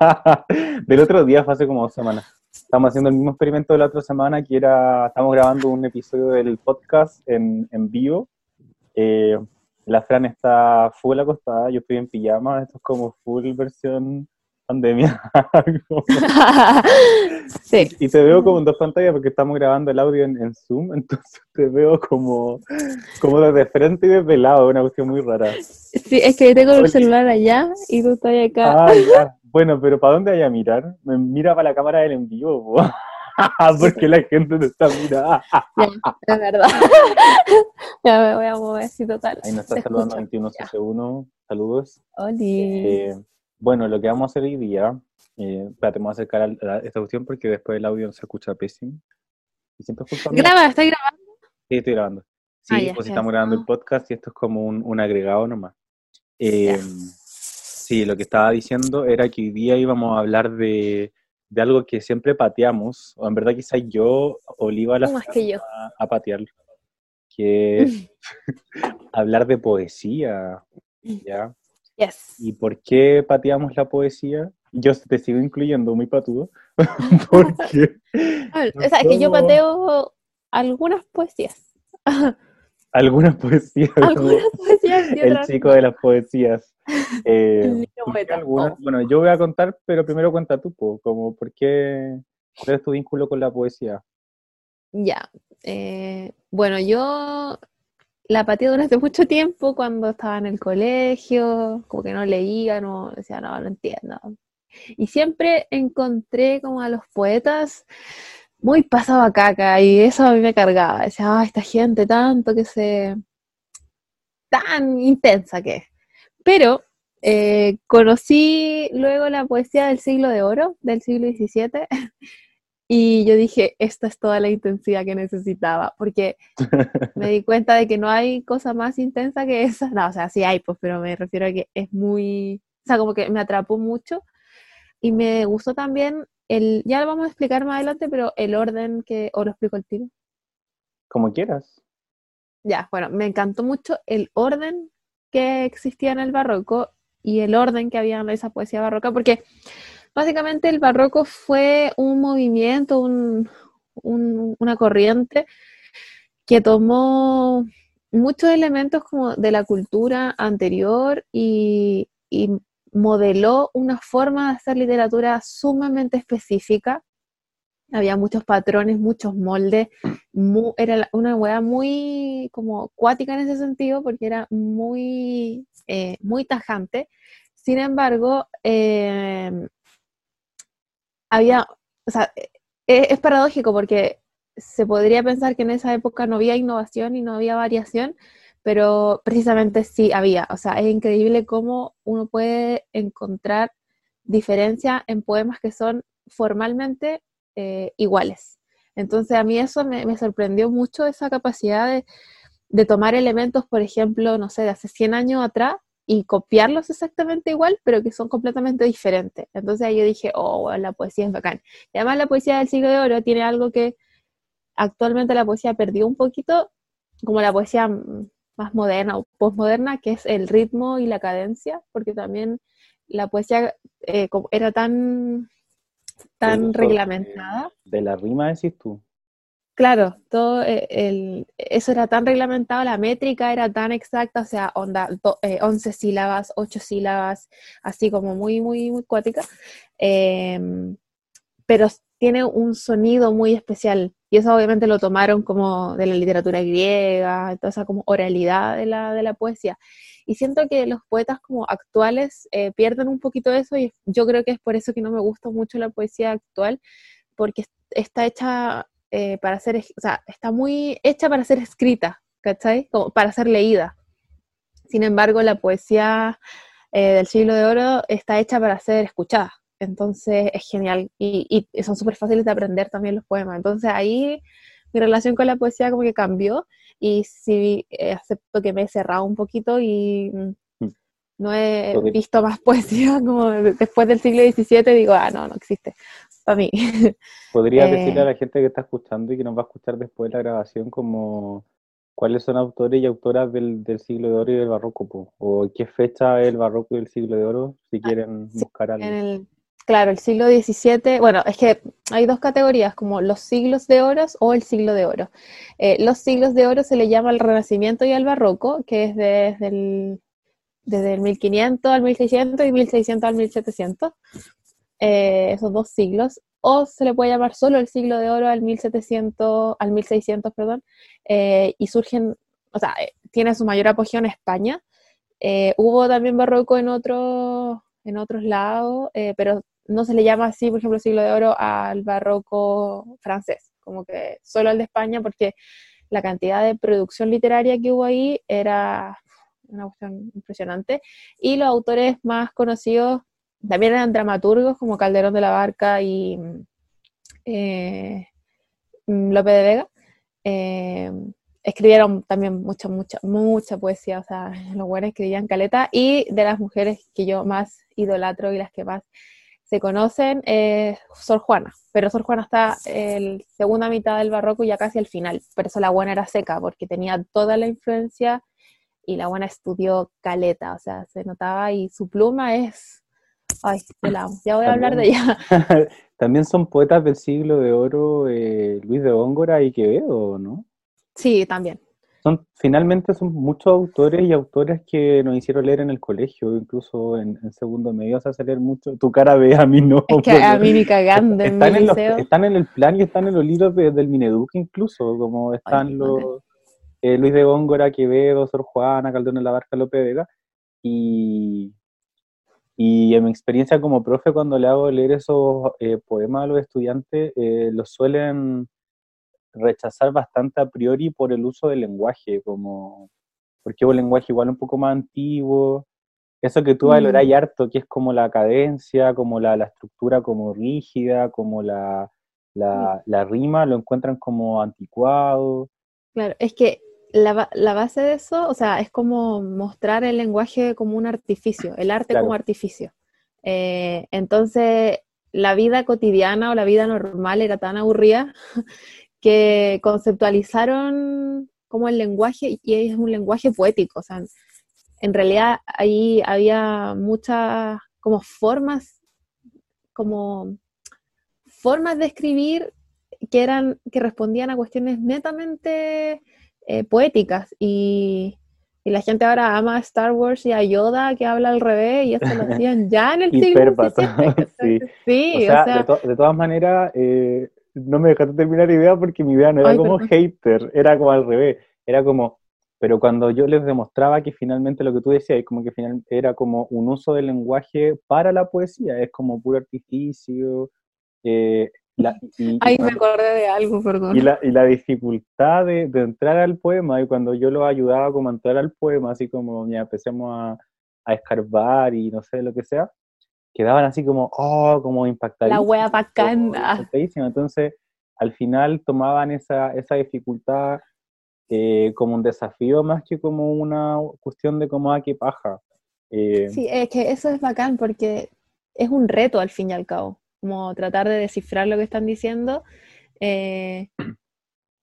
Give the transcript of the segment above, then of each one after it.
del otro día fue hace como dos semanas. Estamos haciendo el mismo experimento de la otra semana, que era, estamos grabando un episodio del podcast en, en vivo. Eh, la Fran está full acostada, yo estoy en pijama, esto es como full versión pandemia. sí. Y te veo como en dos pantallas porque estamos grabando el audio en, Zoom, entonces te veo como, como desde frente y desde lado, una cuestión muy rara. Sí, es que tengo el celular allá y tú estás acá. Ah, ya. Bueno, pero ¿para dónde hay a mirar? Me mira para la cámara del envío, porque la gente no está mirando. ya, es verdad. ya me voy a mover, sí, total. Ahí nos está saludando 21 Saludos. Hola. Eh, bueno, lo que vamos a hacer hoy día, eh, espérate, vamos a acercar a, esta cuestión porque después el audio se escucha pésimo. Y siempre Graba, ¿estás grabando? Sí, estoy grabando. Sí, ah, pues estamos grabando el podcast y esto es como un, agregado nomás. Eh, sí, lo que estaba diciendo era que hoy día íbamos a hablar de, de algo que siempre pateamos, o en verdad quizás yo oliva la A, a patearlo, que es hablar de poesía, ¿ya? ¿Y por qué pateamos la poesía? Yo te sigo incluyendo muy patudo. porque. o sea, es que yo pateo algunas poesías. algunas poesías. Algunas poesías. El chico de las poesías. Eh, oh. Bueno, yo voy a contar, pero primero cuenta tú, como por qué, cuál es tu vínculo con la poesía. Ya. Eh, bueno, yo la pateé durante mucho tiempo cuando estaba en el colegio, como que no leía, no decía, no, no entiendo. Y siempre encontré como a los poetas muy pasado a caca y eso a mí me cargaba. Decía, ah, esta gente tanto que se... tan intensa que es. Pero eh, conocí luego la poesía del siglo de oro, del siglo XVII, Y yo dije, esta es toda la intensidad que necesitaba, porque me di cuenta de que no hay cosa más intensa que esa. No, o sea, sí hay, pues, pero me refiero a que es muy, o sea, como que me atrapó mucho. Y me gustó también el, ya lo vamos a explicar más adelante, pero el orden que, o lo explico el tiro. Como quieras. Ya, bueno, me encantó mucho el orden que existía en el barroco y el orden que había en esa poesía barroca, porque Básicamente el barroco fue un movimiento, una corriente que tomó muchos elementos como de la cultura anterior y, modeló una forma de hacer literatura sumamente específica. Había muchos patrones, muchos moldes. era una hueá muy como cuática en ese sentido porque era muy, eh, muy tajante. Sin embargo, eh, había, o sea, e, e, es, paradójico porque se podría pensar que en esa época no había innovación y no había variación, pero precisamente sí había. O sea, es increíble cómo uno puede encontrar diferencia en poemas que son formalmente eh, iguales. Entonces a mí eso me, sorprendió mucho, esa capacidad de, de, tomar elementos, por ejemplo, no sé, de hace 100 años atrás y copiarlos exactamente igual, pero que son completamente diferentes. Entonces ahí yo dije, oh, la poesía es bacán. Y además la poesía del siglo de oro tiene algo que actualmente la poesía perdió un poquito, como la poesía más moderna o postmoderna, que es el ritmo y la cadencia, porque también la poesía eh, era tan, tan reglamentada. De la rima decís tú. Claro, todo eh, eso era tan reglamentado, la métrica era tan exacta, o sea, onda, 11 eh, sílabas, 8 sílabas, así como muy, muy, muy cuática, em, pero tiene un sonido muy especial, y eso obviamente lo tomaron como de la literatura griega, toda esa como oralidad de la, de la poesía. Y siento que los poetas como actuales eh, pierden un poquito eso, y yo creo que es por eso que no me gusta mucho la poesía actual, porque está hecha eh, para ser, o sea, está muy hecha para ser escrita, ¿cachai? Como para ser leída. Sin embargo, la poesía eh, del siglo de oro está hecha para ser escuchada. Entonces es genial y, son súper fáciles de aprender también los poemas. Entonces ahí mi relación con la poesía como que cambió y sí eh, acepto que me he cerrado un poquito y mm, no he visto más poesía como después del siglo XVII digo, ah, no, no existe para mí. ¿Podrías decirle a la gente que está escuchando y que nos va a escuchar después de la grabación como cuáles son autores y autoras del, siglo de oro y del barroco? O qué fecha es el barroco y el siglo de oro, si ah, quieren buscar algo. claro, el siglo XVII, bueno, es que hay dos categorías, como los siglos de oro o el siglo de oro. Eh, los siglos de oro se le llama el Renacimiento y el Barroco, que es desde el, desde el 1500 al 1600 y 1600 al 1700, eh, esos dos siglos. O se le puede llamar solo el siglo de oro al 1700, al 1600, perdón, eh, y surgen, o sea, tiene su mayor apogeo en España. hubo también barroco en otros en otros lados, pero no se le llama así, por ejemplo, siglo de oro al barroco francés, como que solo al de España, porque la cantidad de producción literaria que hubo ahí era una cuestión impresionante. Y los autores más conocidos también eran dramaturgos como Calderón de la Barca y eh, Lope de Vega. Eh, escribieron también mucha, mucha, mucha poesía, o sea, los buenos escribían caleta, y de las mujeres que yo más idolatro y las que más se conocen es Sor Juana, pero Sor Juana está en la segunda mitad del barroco ya casi al final, por eso la buena era seca, porque tenía toda la influencia y la buena estudió caleta, o sea, se notaba y su pluma es... Ay, la ya voy a hablar de ella. También son poetas del siglo de oro eh, Luis de Góngora y Quevedo, ¿no? Sí, también son finalmente son muchos autores y autores que nos hicieron leer en el colegio, incluso en, segundo medio vas a leer mucho. Tu cara ve, a mí no. Es que a mí ni cagando en están, en están en el plan y están en los libros del Mineduc incluso, como están los eh, Luis de Góngora, Quevedo, Sor Juana, Calderón de la Barca, López Vega. Y, y en mi experiencia como profe, cuando le hago leer esos eh, poemas a los estudiantes, eh, los suelen rechazar bastante a priori por el uso del lenguaje, como porque es un lenguaje igual un poco más antiguo, eso que tú valoras mm. harto, que es como la cadencia, como la, estructura como rígida, como la, la, la, rima, lo encuentran como anticuado. Claro, es que la, la, base de eso, o sea, es como mostrar el lenguaje como un artificio, el arte como artificio. Eh, entonces, la vida cotidiana o la vida normal era tan aburrida que conceptualizaron como el lenguaje y es un lenguaje poético, o sea, en realidad ahí había muchas como formas, como formas de escribir que eran, que respondían a cuestiones netamente eh, poéticas y, la gente ahora ama a Star Wars y a Yoda que habla al revés y eso lo hacían ya en el siglo sí. sí o sea, de, todas maneras, eh, no me dejaste terminar la idea porque mi idea no era como hater, era como al revés, era como, pero cuando yo les demostraba que finalmente lo que tú decías, como que final, era como un uso del lenguaje para la poesía, es como puro artificio. Eh, Ay, me acordé de algo, perdón. Y la, y la dificultad de, de, entrar al poema, y cuando yo los ayudaba como a entrar al poema, así como, ya empecemos a, a escarbar y no sé, lo que sea, quedaban así como, oh, como impactados. La wea bacana. Entonces, al final tomaban esa, esa dificultad eh, como un desafío más que como una cuestión de como, ah, qué paja. Eh, sí, es que eso es bacán porque es un reto al fin y al cabo, como tratar de descifrar lo que están diciendo. Eh,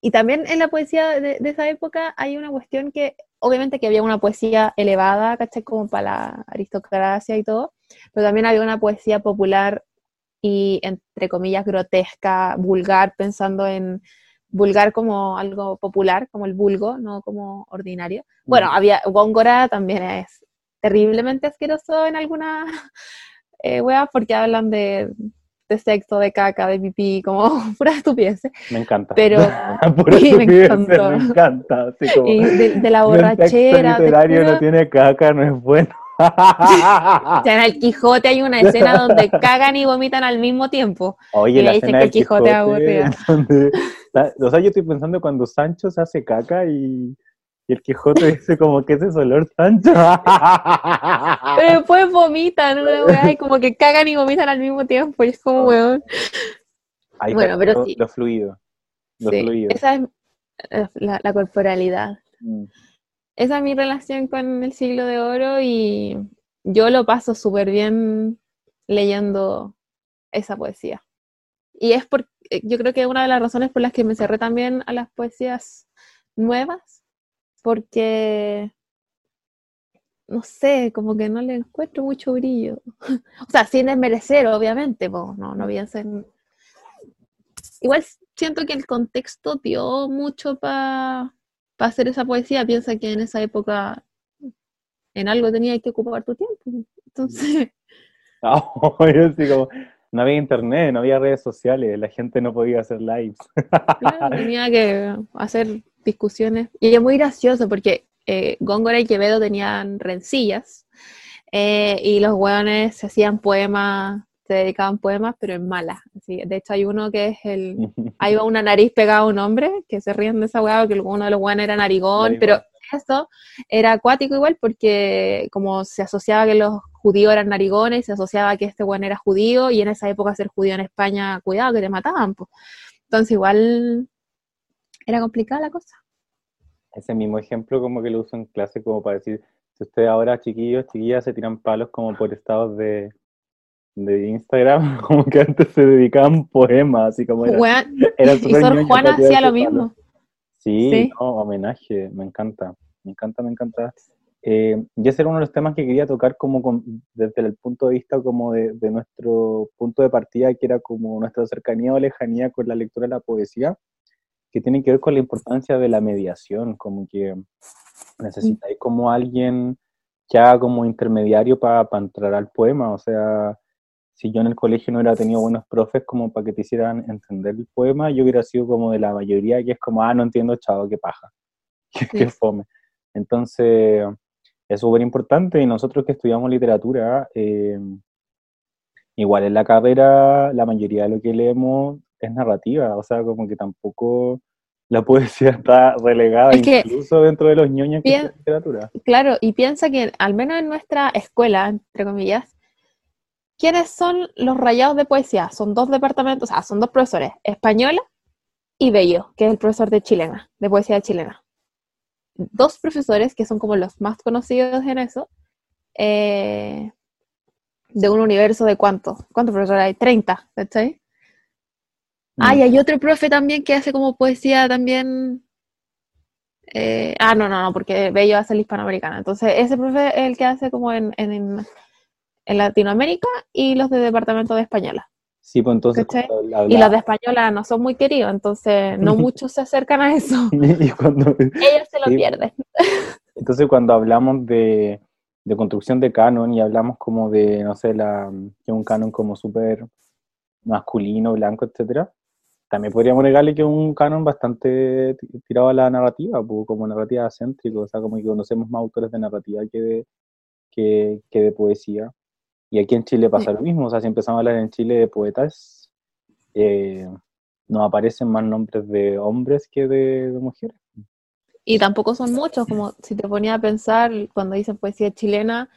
y también en la poesía de, de, esa época hay una cuestión que, obviamente que había una poesía elevada, ¿cachai? Como para la aristocracia y todo, pero también había una poesía popular y, entre comillas, grotesca, vulgar, pensando en vulgar como algo popular, como el vulgo, no como ordinario. Bueno, había, Góngora también es terriblemente asqueroso en algunas eh, porque hablan de, de sexo, de caca, de pipí, como pura estupidez. Me encanta. Pero pura me, me encanta. y de, la borrachera. El literario no tiene caca, no es bueno. en el Quijote hay una escena donde cagan y vomitan al mismo tiempo. Oye, y le dicen que el Quijote, Quijote donde, O sea, yo estoy pensando cuando Sancho se hace caca y, y el Quijote dice como que ese es olor Sancho. Pero después vomitan, una y como que cagan y vomitan al mismo tiempo. Y es como, oh. weón. bueno, pero sí. Lo fluido. Lo fluido. Esa es eh, la, corporalidad. Mm esa es mi relación con el siglo de oro y yo lo paso súper bien leyendo esa poesía. Y es porque yo creo que una de las razones por las que me cerré también a las poesías nuevas, porque no sé, como que no le encuentro mucho brillo. o sea, sin desmerecer, obviamente, pues, no, no ser Igual siento que el contexto dio mucho para hacer esa poesía. Piensa que en esa época en algo tenía que ocupar tu tiempo. Entonces... no había internet, no había redes sociales, la gente no podía hacer lives. tenía que hacer discusiones. Y es muy gracioso porque eh, Góngora y Quevedo tenían rencillas eh, y los hueones se hacían poemas, se dedicaban poemas, pero en malas. de hecho, hay uno que es el. Ahí va una nariz pegada a un hombre, que se ríen de esa hueá, que uno de los hueones era narigón, pero eso era acuático igual porque como se asociaba que los judíos eran narigones, se asociaba que este hueón era judío y en esa época ser judío en España, cuidado, que te mataban. Pues. Entonces igual era complicada la cosa ese mismo ejemplo como que lo uso en clase como para decir, si ustedes ahora chiquillos, chiquillas se tiran palos como por estados de, de Instagram, como que antes se dedicaban poemas, así como era. era y Sor Juana hacía lo mismo. Sí, homenaje, me encanta, me encanta, me encanta. Eh, y ese era uno de los temas que quería tocar como desde el punto de vista como de, de, nuestro punto de partida, que era como nuestra cercanía o lejanía con la lectura de la poesía que tienen que ver con la importancia de la mediación, como que necesitáis como alguien que haga como intermediario para entrar al poema, o sea, si yo en el colegio no hubiera tenido buenos profes como para que te hicieran entender el poema, yo hubiera sido como de la mayoría que es como, ah, no entiendo, chavo, qué paja, qué, fome. Entonces, es súper importante. Y nosotros que estudiamos literatura, eh, igual en la carrera, la mayoría de lo que leemos es narrativa, o sea, como que tampoco la poesía está relegada incluso dentro de los ñoños que es literatura. Claro, y piensa que al menos en nuestra escuela, entre comillas, ¿quiénes son los rayados de poesía? Son dos departamentos, o sea, son dos profesores, española y Bello, que es el profesor de chilena, de poesía chilena. Dos profesores que son como los más conocidos en eso, eh, de un universo de cuántos, ¿cuántos profesores hay? 30, ¿cachai? Ah, y hay otro profe también que hace como poesía también. Eh, ah, no, no, no, porque Bello hace la hispanoamericana. Entonces, ese profe es el que hace como en, en, en Latinoamérica y los de Departamento de Española. Sí, pues entonces. Y los de Española no son muy queridos, entonces no muchos se acercan a eso. y cuando... Ellos se lo pierden. entonces, cuando hablamos de, de construcción de canon y hablamos como de, no sé, la, que un canon como súper masculino, blanco, etcétera, también podríamos negarle que es un canon bastante tirado a la narrativa, como narrativa céntrico, o sea, como que conocemos más autores de narrativa que de, que, de poesía. Y aquí en Chile pasa lo mismo, o sea, si empezamos a hablar en Chile de poetas, eh, nos aparecen más nombres de hombres que de, mujeres. Y tampoco son muchos, como si te ponía a pensar cuando dicen poesía chilena,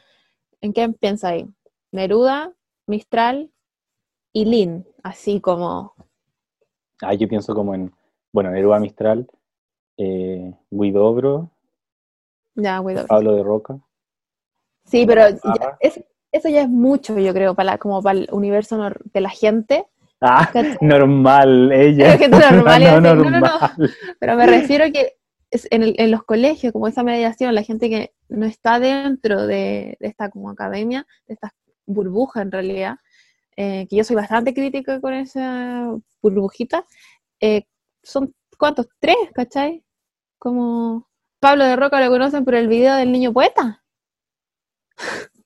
¿en qué piensas ahí? Neruda, Mistral y Lin, así como Ah, yo pienso como en, bueno, Neruda Mistral, eh, Guidobro, ya, Guidobro. Pablo de Roca. Sí, pero eso ya es mucho, yo creo, para como para el universo de la gente. Ah, normal, ella. Gente normal, no, no, no, Pero me refiero que en, en, los colegios, como esa mediación, la gente que no está dentro de, de esta como academia, de esta burbuja en realidad, eh, que yo soy bastante crítica con esa burbujita, eh, son ¿cuántos? Tres, ¿cachai? Como Pablo de Roca lo conocen por el video del niño poeta.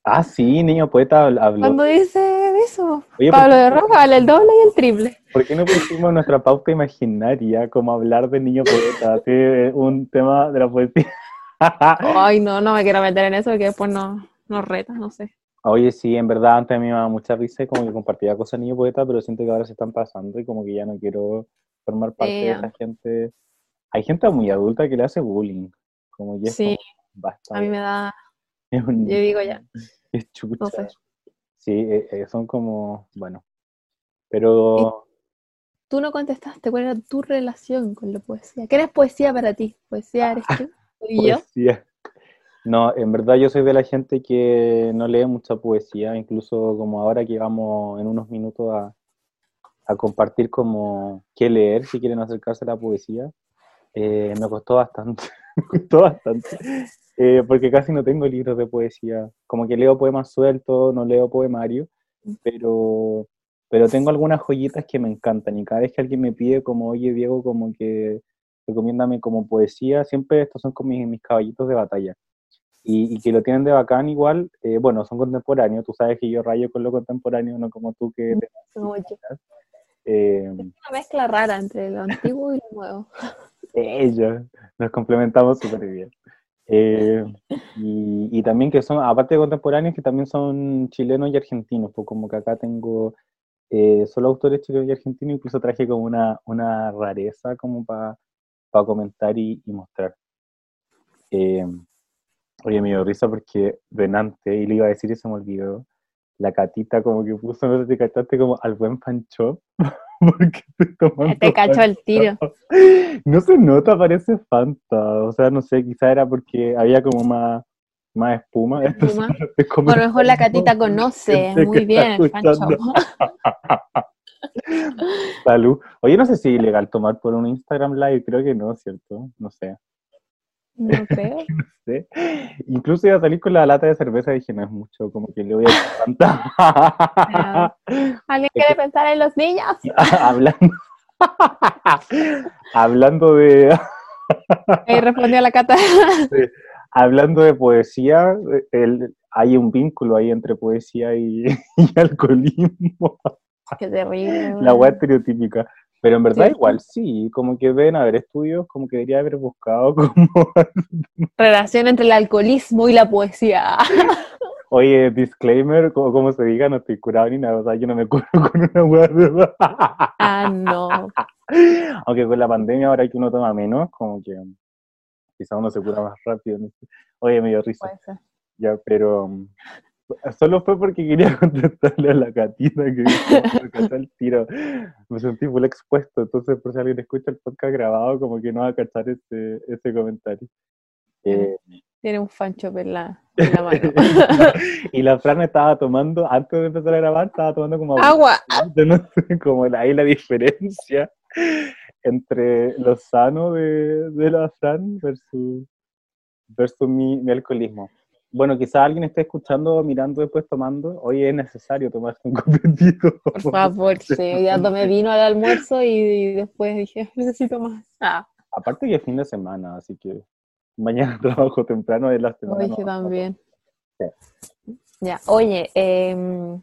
Ah, sí, niño poeta habló. Cuando dice eso, Pablo de Roca vale el doble y el triple. ¿Por qué no pusimos nuestra pauta imaginaria como hablar de niño poeta? Así, un tema de la poesía. Ay, no, no me quiero meter en eso porque después no, nos reta, no sé. Oye, sí, en verdad antes a mí me daba mucha risa y como que compartía cosas niño poeta, pero siento que ahora se están pasando y como que ya no quiero formar parte de esa gente. Hay gente muy adulta que le hace bullying, como ya Sí, a mí me da... Yo digo ya. Es chucha. Sí, eh, eh, son como, bueno, pero... Tú no contestaste cuál era tu relación con la poesía. ¿Qué eres poesía para ti? ¿Poesía eres tú? ¿Y yo? No, en verdad yo soy de la gente que no lee mucha poesía, incluso como ahora que vamos en unos minutos a, compartir como qué leer si quieren acercarse a la poesía, eh, me costó bastante, me costó bastante. eh, porque casi no tengo libros de poesía. Como que leo poemas sueltos, no leo poemario, pero, pero tengo algunas joyitas que me encantan y cada vez que alguien me pide como, oye Diego, como que recomiéndame como poesía, siempre estos son como mis caballitos de batalla. Y, que lo tienen de bacán igual, eh, bueno, son contemporáneos, tú sabes que yo rayo con lo contemporáneo, no como tú que... Eh, es una mezcla rara entre lo antiguo y lo nuevo. Ella, nos complementamos súper bien. Eh, y, también que son, aparte de contemporáneos, que también son chilenos y argentinos, pues como que acá tengo eh, solo autores chilenos y argentinos, incluso traje como una, una rareza como para comentar y, mostrar. Oye, me dio risa porque Venante, y le iba a decir y se me olvidó, la catita como que puso, no sé si cachaste, como al buen pancho. porque te Te cachó el tiro. No se nota, parece Fanta. O sea, no sé, quizá era porque había como más, más espuma. ¿Espuma? Por lo mejor la catita conoce muy bien el pancho. Salud. Oye, no sé si es ilegal tomar por un Instagram Live, creo que no, ¿cierto? No sé. No creo. Incluso iba a salir con la lata de cerveza y dije, no es mucho, como que le voy a cantar. ¿Alguien quiere pensar en los niños? hablando, hablando de... Ahí respondió la cata. Hablando de poesía, el, hay un vínculo ahí entre poesía y, alcoholismo. Qué terrible. La web estereotípica. Pero en verdad igual sí, como que ven a haber estudios, como que debería haber buscado como... Relación entre el alcoholismo y la poesía. Oye, disclaimer, como, se diga, no estoy curado ni nada, o sea, yo no me curo con una hueá Ah, no. Aunque con la pandemia ahora que uno toma menos, como que quizá uno se cura más rápido. Oye, me dio risa. Ya, pero Solo fue porque quería contestarle a la gatita que me el tiro. Me sentí full expuesto, entonces por si alguien escucha el podcast grabado, como que no va a cachar ese, ese comentario. Eh, Tiene un fancho en la, mano. y la Fran estaba tomando, antes de empezar a grabar, estaba tomando como agua. No sé, como ahí la diferencia entre lo sano de, de la Fran versus, versus mi, mi alcoholismo bueno, quizá alguien esté escuchando, mirando después tomando. Hoy es necesario tomarse un copetito. Por favor, sí. Ya tomé vino al almuerzo y, después dije, necesito más. Ah. Aparte que es fin de semana, así que mañana trabajo temprano de la semana. Oye, también. Ya, oye, em,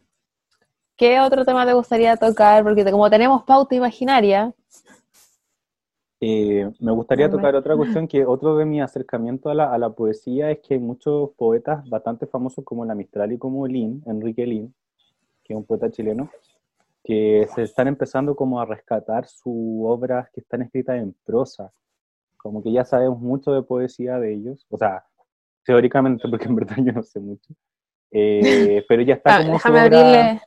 ¿qué otro tema te gustaría tocar? Porque como tenemos pauta imaginaria, eh, me gustaría tocar otra cuestión que otro de mi acercamiento a la, a la, poesía es que hay muchos poetas bastante famosos como la Mistral y como Lin, Enrique Lin, que es un poeta chileno, que se están empezando como a rescatar sus obras que están escritas en prosa. Como que ya sabemos mucho de poesía de ellos, o sea, teóricamente, porque en verdad yo no sé mucho. Eh, pero ya está ah, como déjame abrirle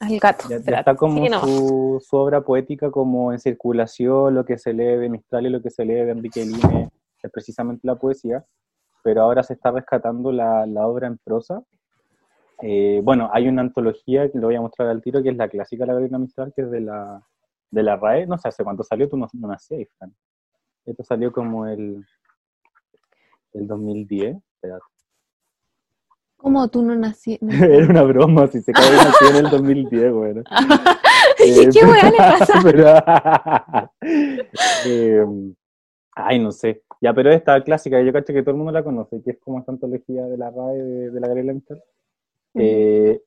al gato. Ya, está como su, su, obra poética como en circulación, lo que se lee de Mistral y lo que se lee de Enrique Lime es precisamente la poesía, pero ahora se está rescatando la, la obra en prosa. Eh, bueno, hay una antología que lo voy a mostrar al tiro, que es la clásica La Gabriela Mistral, que es de la, de la RAE, no sé hace cuánto salió, tú no, no nacías, Fran. Esto salió como el, el 2010, espérate. ¿Cómo tú no naciste? Era una broma, si se cae nació en el 2010, bueno. ¿Y qué weá le pasa? eh, ay, no sé. Ya, pero esta clásica, yo cacho que todo el mundo la conoce, que es como esta antología de la RAE de, la Gabriela Mistral. Eh,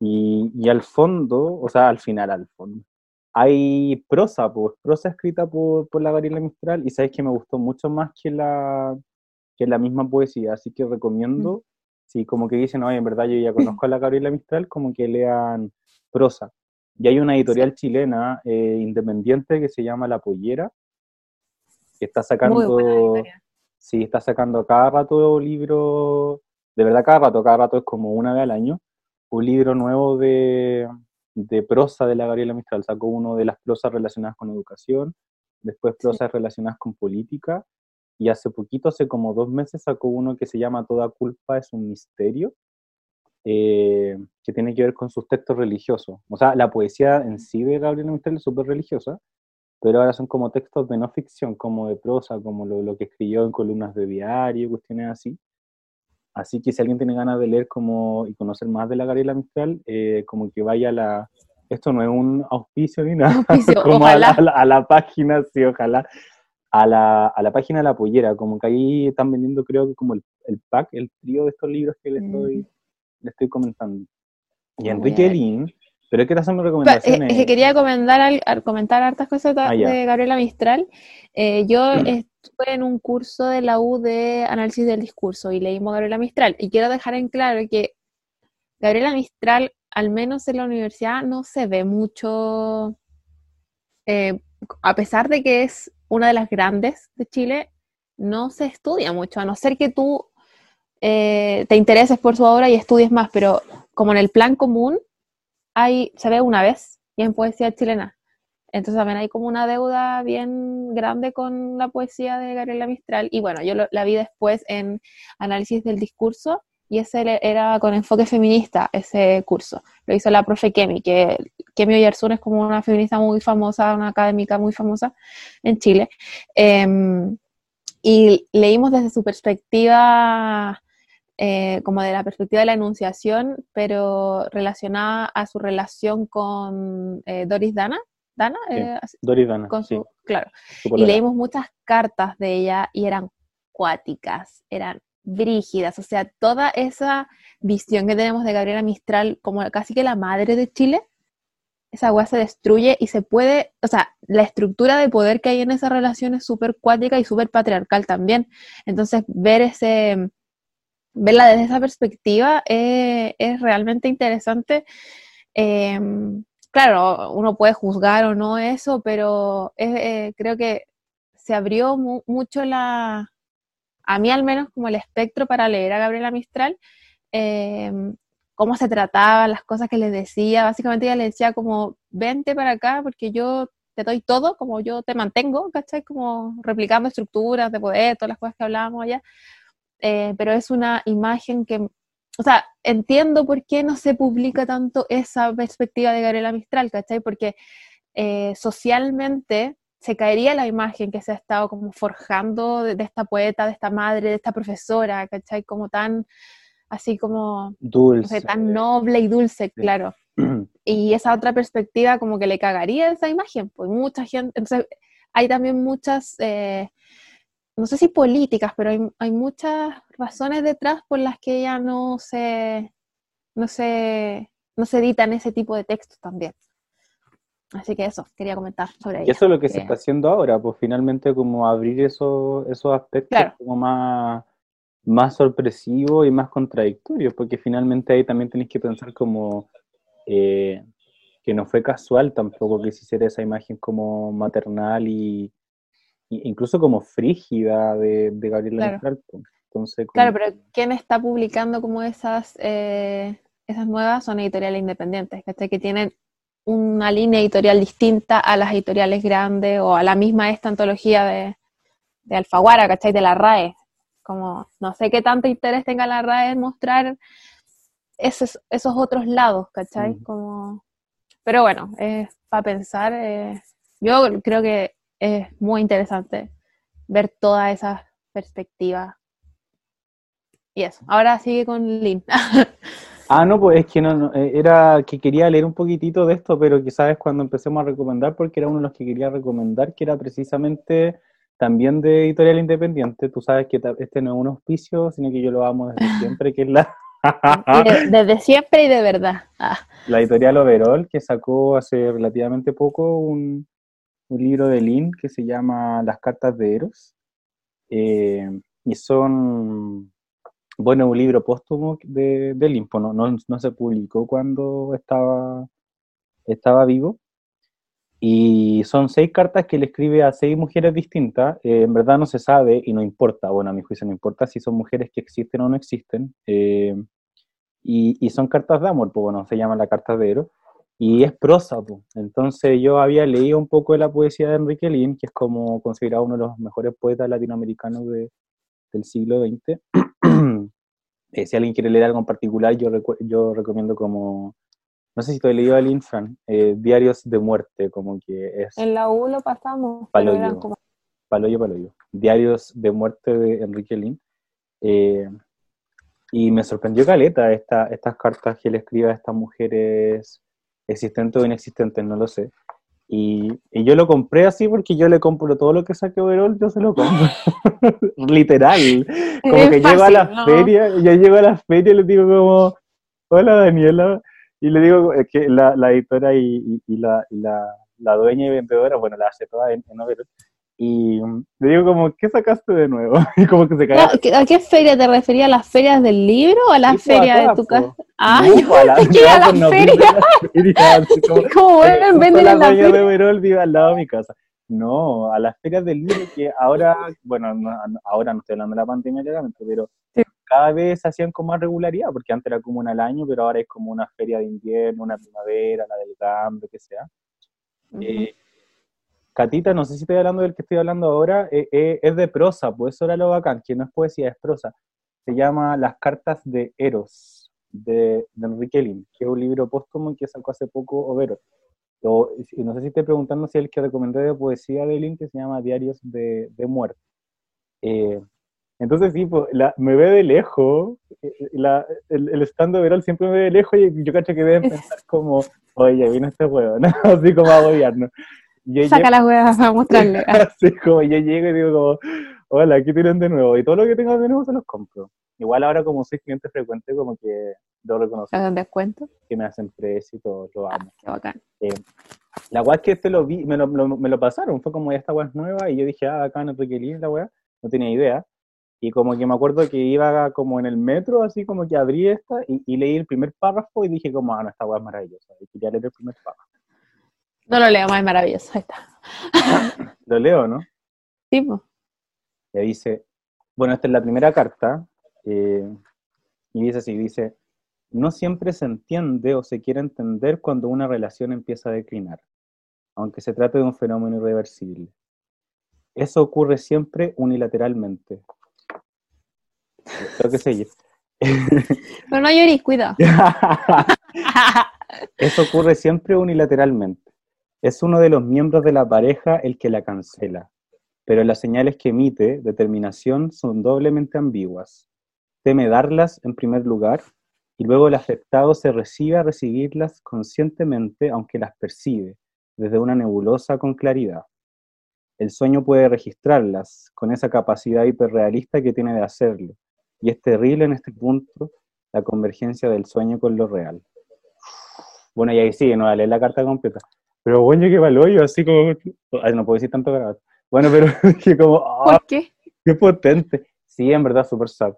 y, y, al fondo, o sea, al final, al fondo, hay prosa, pues, prosa escrita por, por la Gabriela Mistral, y sabes que me gustó mucho más que la, que la misma poesía, así que recomiendo Sí, como que dicen, oye, en verdad yo ya conozco a la Gabriela Mistral, como que lean prosa. Y hay una editorial chilena eh, independiente que se llama La Pollera, que está sacando, sí, está sacando cada rato libro, de verdad cada rato, cada rato es como una vez al año, un libro nuevo de, de prosa de la Gabriela Mistral. Sacó uno de las prosas relacionadas con educación, después prosas relacionadas con política, y hace poquito, hace como dos meses, sacó uno que se llama Toda culpa es un misterio, eh, que tiene que ver con sus textos religiosos. O sea, la poesía en sí de Gabriela Mistral es súper religiosa, pero ahora son como textos de no ficción, como de prosa, como lo, lo, que escribió en columnas de diario, cuestiones así. Así que si alguien tiene ganas de leer como y conocer más de la Gabriela Mistral, eh, como que vaya a la... Esto no es un auspicio ni nada, como a la, página, sí, ojalá, a la, a la página de la pollera, como que ahí están vendiendo creo que como el, el pack, el trío de estos libros que le estoy, mm. le estoy comentando. Y Enrique Lin, pero es que te hacen recomendaciones. Es que quería comentar, al, comentar hartas cosas ah, de Gabriela Mistral. Eh, yo estuve en un curso de la U de análisis del discurso y leímos Gabriela Mistral. Y quiero dejar en claro que Gabriela Mistral, al menos en la universidad, no se ve mucho, eh, a pesar de que es una de las grandes de Chile, no se estudia mucho, a no ser que tú eh, te intereses por su obra y estudies más, pero como en el plan común, hay, se ve una vez y en poesía chilena. Entonces también hay como una deuda bien grande con la poesía de Gabriela Mistral. Y bueno, yo la vi después en análisis del discurso y ese era con enfoque feminista, ese curso. Lo hizo la profe Kemi, que Kemi Oyarzún es como una feminista muy famosa, una académica muy famosa en Chile. Em, y leímos desde su perspectiva eh, como de la perspectiva de la enunciación, pero relacionada a su relación con eh, Doris Dana. ¿Dana? Eh, Doris Dana. Con su, Claro. y leímos muchas cartas de ella y eran cuáticas, eran brígidas, o sea, toda esa visión que tenemos de Gabriela Mistral como casi que la madre de Chile, esa agua se destruye y se puede, o sea, la estructura de poder que hay en esa relación es súper cuática y súper patriarcal también. Entonces, ver ese, verla desde esa perspectiva eh, es realmente interesante. Em, claro, uno puede juzgar o no eso, pero eh, creo que se abrió mucho la, a mí al menos como el espectro para leer a Gabriela Mistral, em, cómo se trataba, las cosas que le decía, básicamente ella le decía como, vente para acá porque yo te doy todo, como yo te mantengo, ¿cachai? Como replicando estructuras de poder, todas las cosas que hablábamos allá, eh, pero es una imagen que, o sea, entiendo por qué no se publica tanto esa perspectiva de Gabriela Mistral, ¿cachai? Porque eh, socialmente se caería la imagen que se ha estado como forjando de, esta poeta, de esta madre, de esta profesora, ¿cachai? Como tan, así como, dulce. tan noble y dulce, claro. Y esa otra perspectiva como que le cagaría esa imagen, pues mucha gente, entonces hay también muchas... Eh, no sé si políticas, pero hay, muchas razones detrás por las que ella no se, no se, no se editan ese tipo de textos también. Así que eso, quería comentar sobre ello. Y eso es lo que, se está haciendo ahora, pues finalmente como abrir esos aspectos como más, más sorpresivos y más contradictorios, porque finalmente ahí también tenéis que pensar como eh, que no fue casual tampoco que se hiciera esa imagen como maternal y, incluso como frígida de, de Gabriela claro. Entonces, Claro, pero ¿quién está publicando como esas, eh, esas nuevas? Son editoriales independientes, Que tienen una línea editorial distinta a las editoriales grandes o a la misma esta antología de, de Alfaguara, ¿cachai? De la RAE. Como no sé qué tanto interés tenga la RAE en mostrar esos, esos otros lados, ¿cachai? Como... Pero bueno, es para pensar. Eh, yo creo que es muy interesante ver toda esa perspectiva. Y eso, ahora sigue con Lynn. ah, no, pues es que no, eh, era que quería leer un poquitito de esto, pero quizás cuando empecemos a recomendar, porque era uno de los que quería recomendar, que era precisamente también de editorial independiente. Tú sabes que este no es un auspicio, sino que yo lo amo desde siempre, que es la... desde siempre y de verdad. Ah. La editorial Overall, que sacó hace relativamente poco un, un libro de Lynn que se llama Las cartas de Eros. Eh, y son, bueno, un libro póstumo de, de Lynn, pues no, no, se publicó cuando estaba, estaba vivo. Y son seis cartas que le escribe a seis mujeres distintas. Eh, en verdad no se sabe y no importa, bueno, a mi juicio no importa si son mujeres que existen o no existen. Eh, y, y, son cartas de amor, pues bueno, se llama la carta de Eros y es prosa. Entonces yo había leído un poco de la poesía de Enrique Lin, que es como considerado uno de los mejores poetas latinoamericanos de, del siglo XX. Eh, si alguien quiere leer algo en particular, yo, yo recomiendo como, no sé si te he leído a Lin Fran, eh, Diarios de Muerte, como que es... En la U lo pasamos. Paloyo, como... Paloyo, Paloyo. Diarios de Muerte de Enrique Lin. Eh, Y me sorprendió Caleta esta, estas cartas que le escribe a estas mujeres existentes o inexistentes, no lo sé. Y, y, yo lo compré así porque yo le compro todo lo que saque Overall, yo se lo compro. Literal. Como que llego a la feria, yo llego a la feria y le digo como, hola Daniela, y le digo que la, la editora y, y, la, la, la, dueña y vendedora, bueno, la hace toda en, en Overall, y le digo como, ¿qué sacaste de nuevo? y como que se cae. ¿A qué feria te refería? ¿A las ferias del libro o a las ferias de tu casa? Ah, yo a la, a la feria. ¿Cómo vuelven? Venden en la feria. de Verol vive al lado de mi casa. No, a las ferias del libro que ahora, bueno, ahora no estoy hablando de la pandemia claramente, pero cada vez se hacían con más regularidad, porque antes era como una al año, pero ahora es como una feria de invierno, una primavera, la del que sea. eh, Catita, no sé si estoy hablando del que estoy hablando ahora, eh, eh, es de prosa, pues eso era lo bacán, que no es poesía, es prosa. Se llama Las cartas de Eros, de, Enrique Lin, que es un libro póstumo que sacó hace poco Overo. y no sé si estoy preguntando si es el que recomendé de poesía de Lin, que se llama Diarios de, Muerte. Eh, entonces, sí, pues, me ve de lejos, el, stand de siempre me ve de lejos y yo cacho que deben pensar como, oye, vino este huevo, ¿no? Así como a gobierno. Saca las huevas para mostrarle. Así como yo llego y digo como, hola, aquí tienen de nuevo. Y todo lo que tengan de nuevo se los compro. Igual ahora como soy cliente frecuente, como que lo reconozco. ¿Te hacen descuento? Que me hacen precio y todo, lo ah, amo. qué bacán. Eh, la weá es que este lo vi, me lo, me lo pasaron, fue como ya esta weá es nueva y yo dije, ah, acá no Enrique la weá, no tenía idea. Y como que me acuerdo que iba como en el metro, así como que abrí esta y, y leí el primer párrafo y dije como, ah, no, esta weá es maravillosa. Y quería leer el primer párrafo. No lo leo, más es maravilloso. Ahí está. lo leo, ¿no? Sí, pues. Y dice, bueno, esta es la primera carta, eh, y dice así, dice, no siempre se entiende o se quiere entender cuando una relación empieza a declinar, aunque se trate de un fenómeno irreversible. Eso ocurre siempre unilateralmente. Tengo que seguir. Pero no llores, cuidado. Eso ocurre siempre unilateralmente. Es uno de los miembros de la pareja el que la cancela, pero las señales que emite determinación son doblemente ambiguas. Teme darlas en primer lugar y luego el afectado se recibe a recibirlas conscientemente aunque las percibe, desde una nebulosa con claridad. El sueño puede registrarlas con esa capacidad hiperrealista que tiene de hacerlo, y es terrible en este punto la convergencia del sueño con lo real. Bueno, y ahí sigue, no vale la carta completa. Pero bueno, que valor yo así como, no puedo decir tanto grabado. Bueno, pero que como, ¿por qué? Qué potente. Sí, en verdad, súper sad.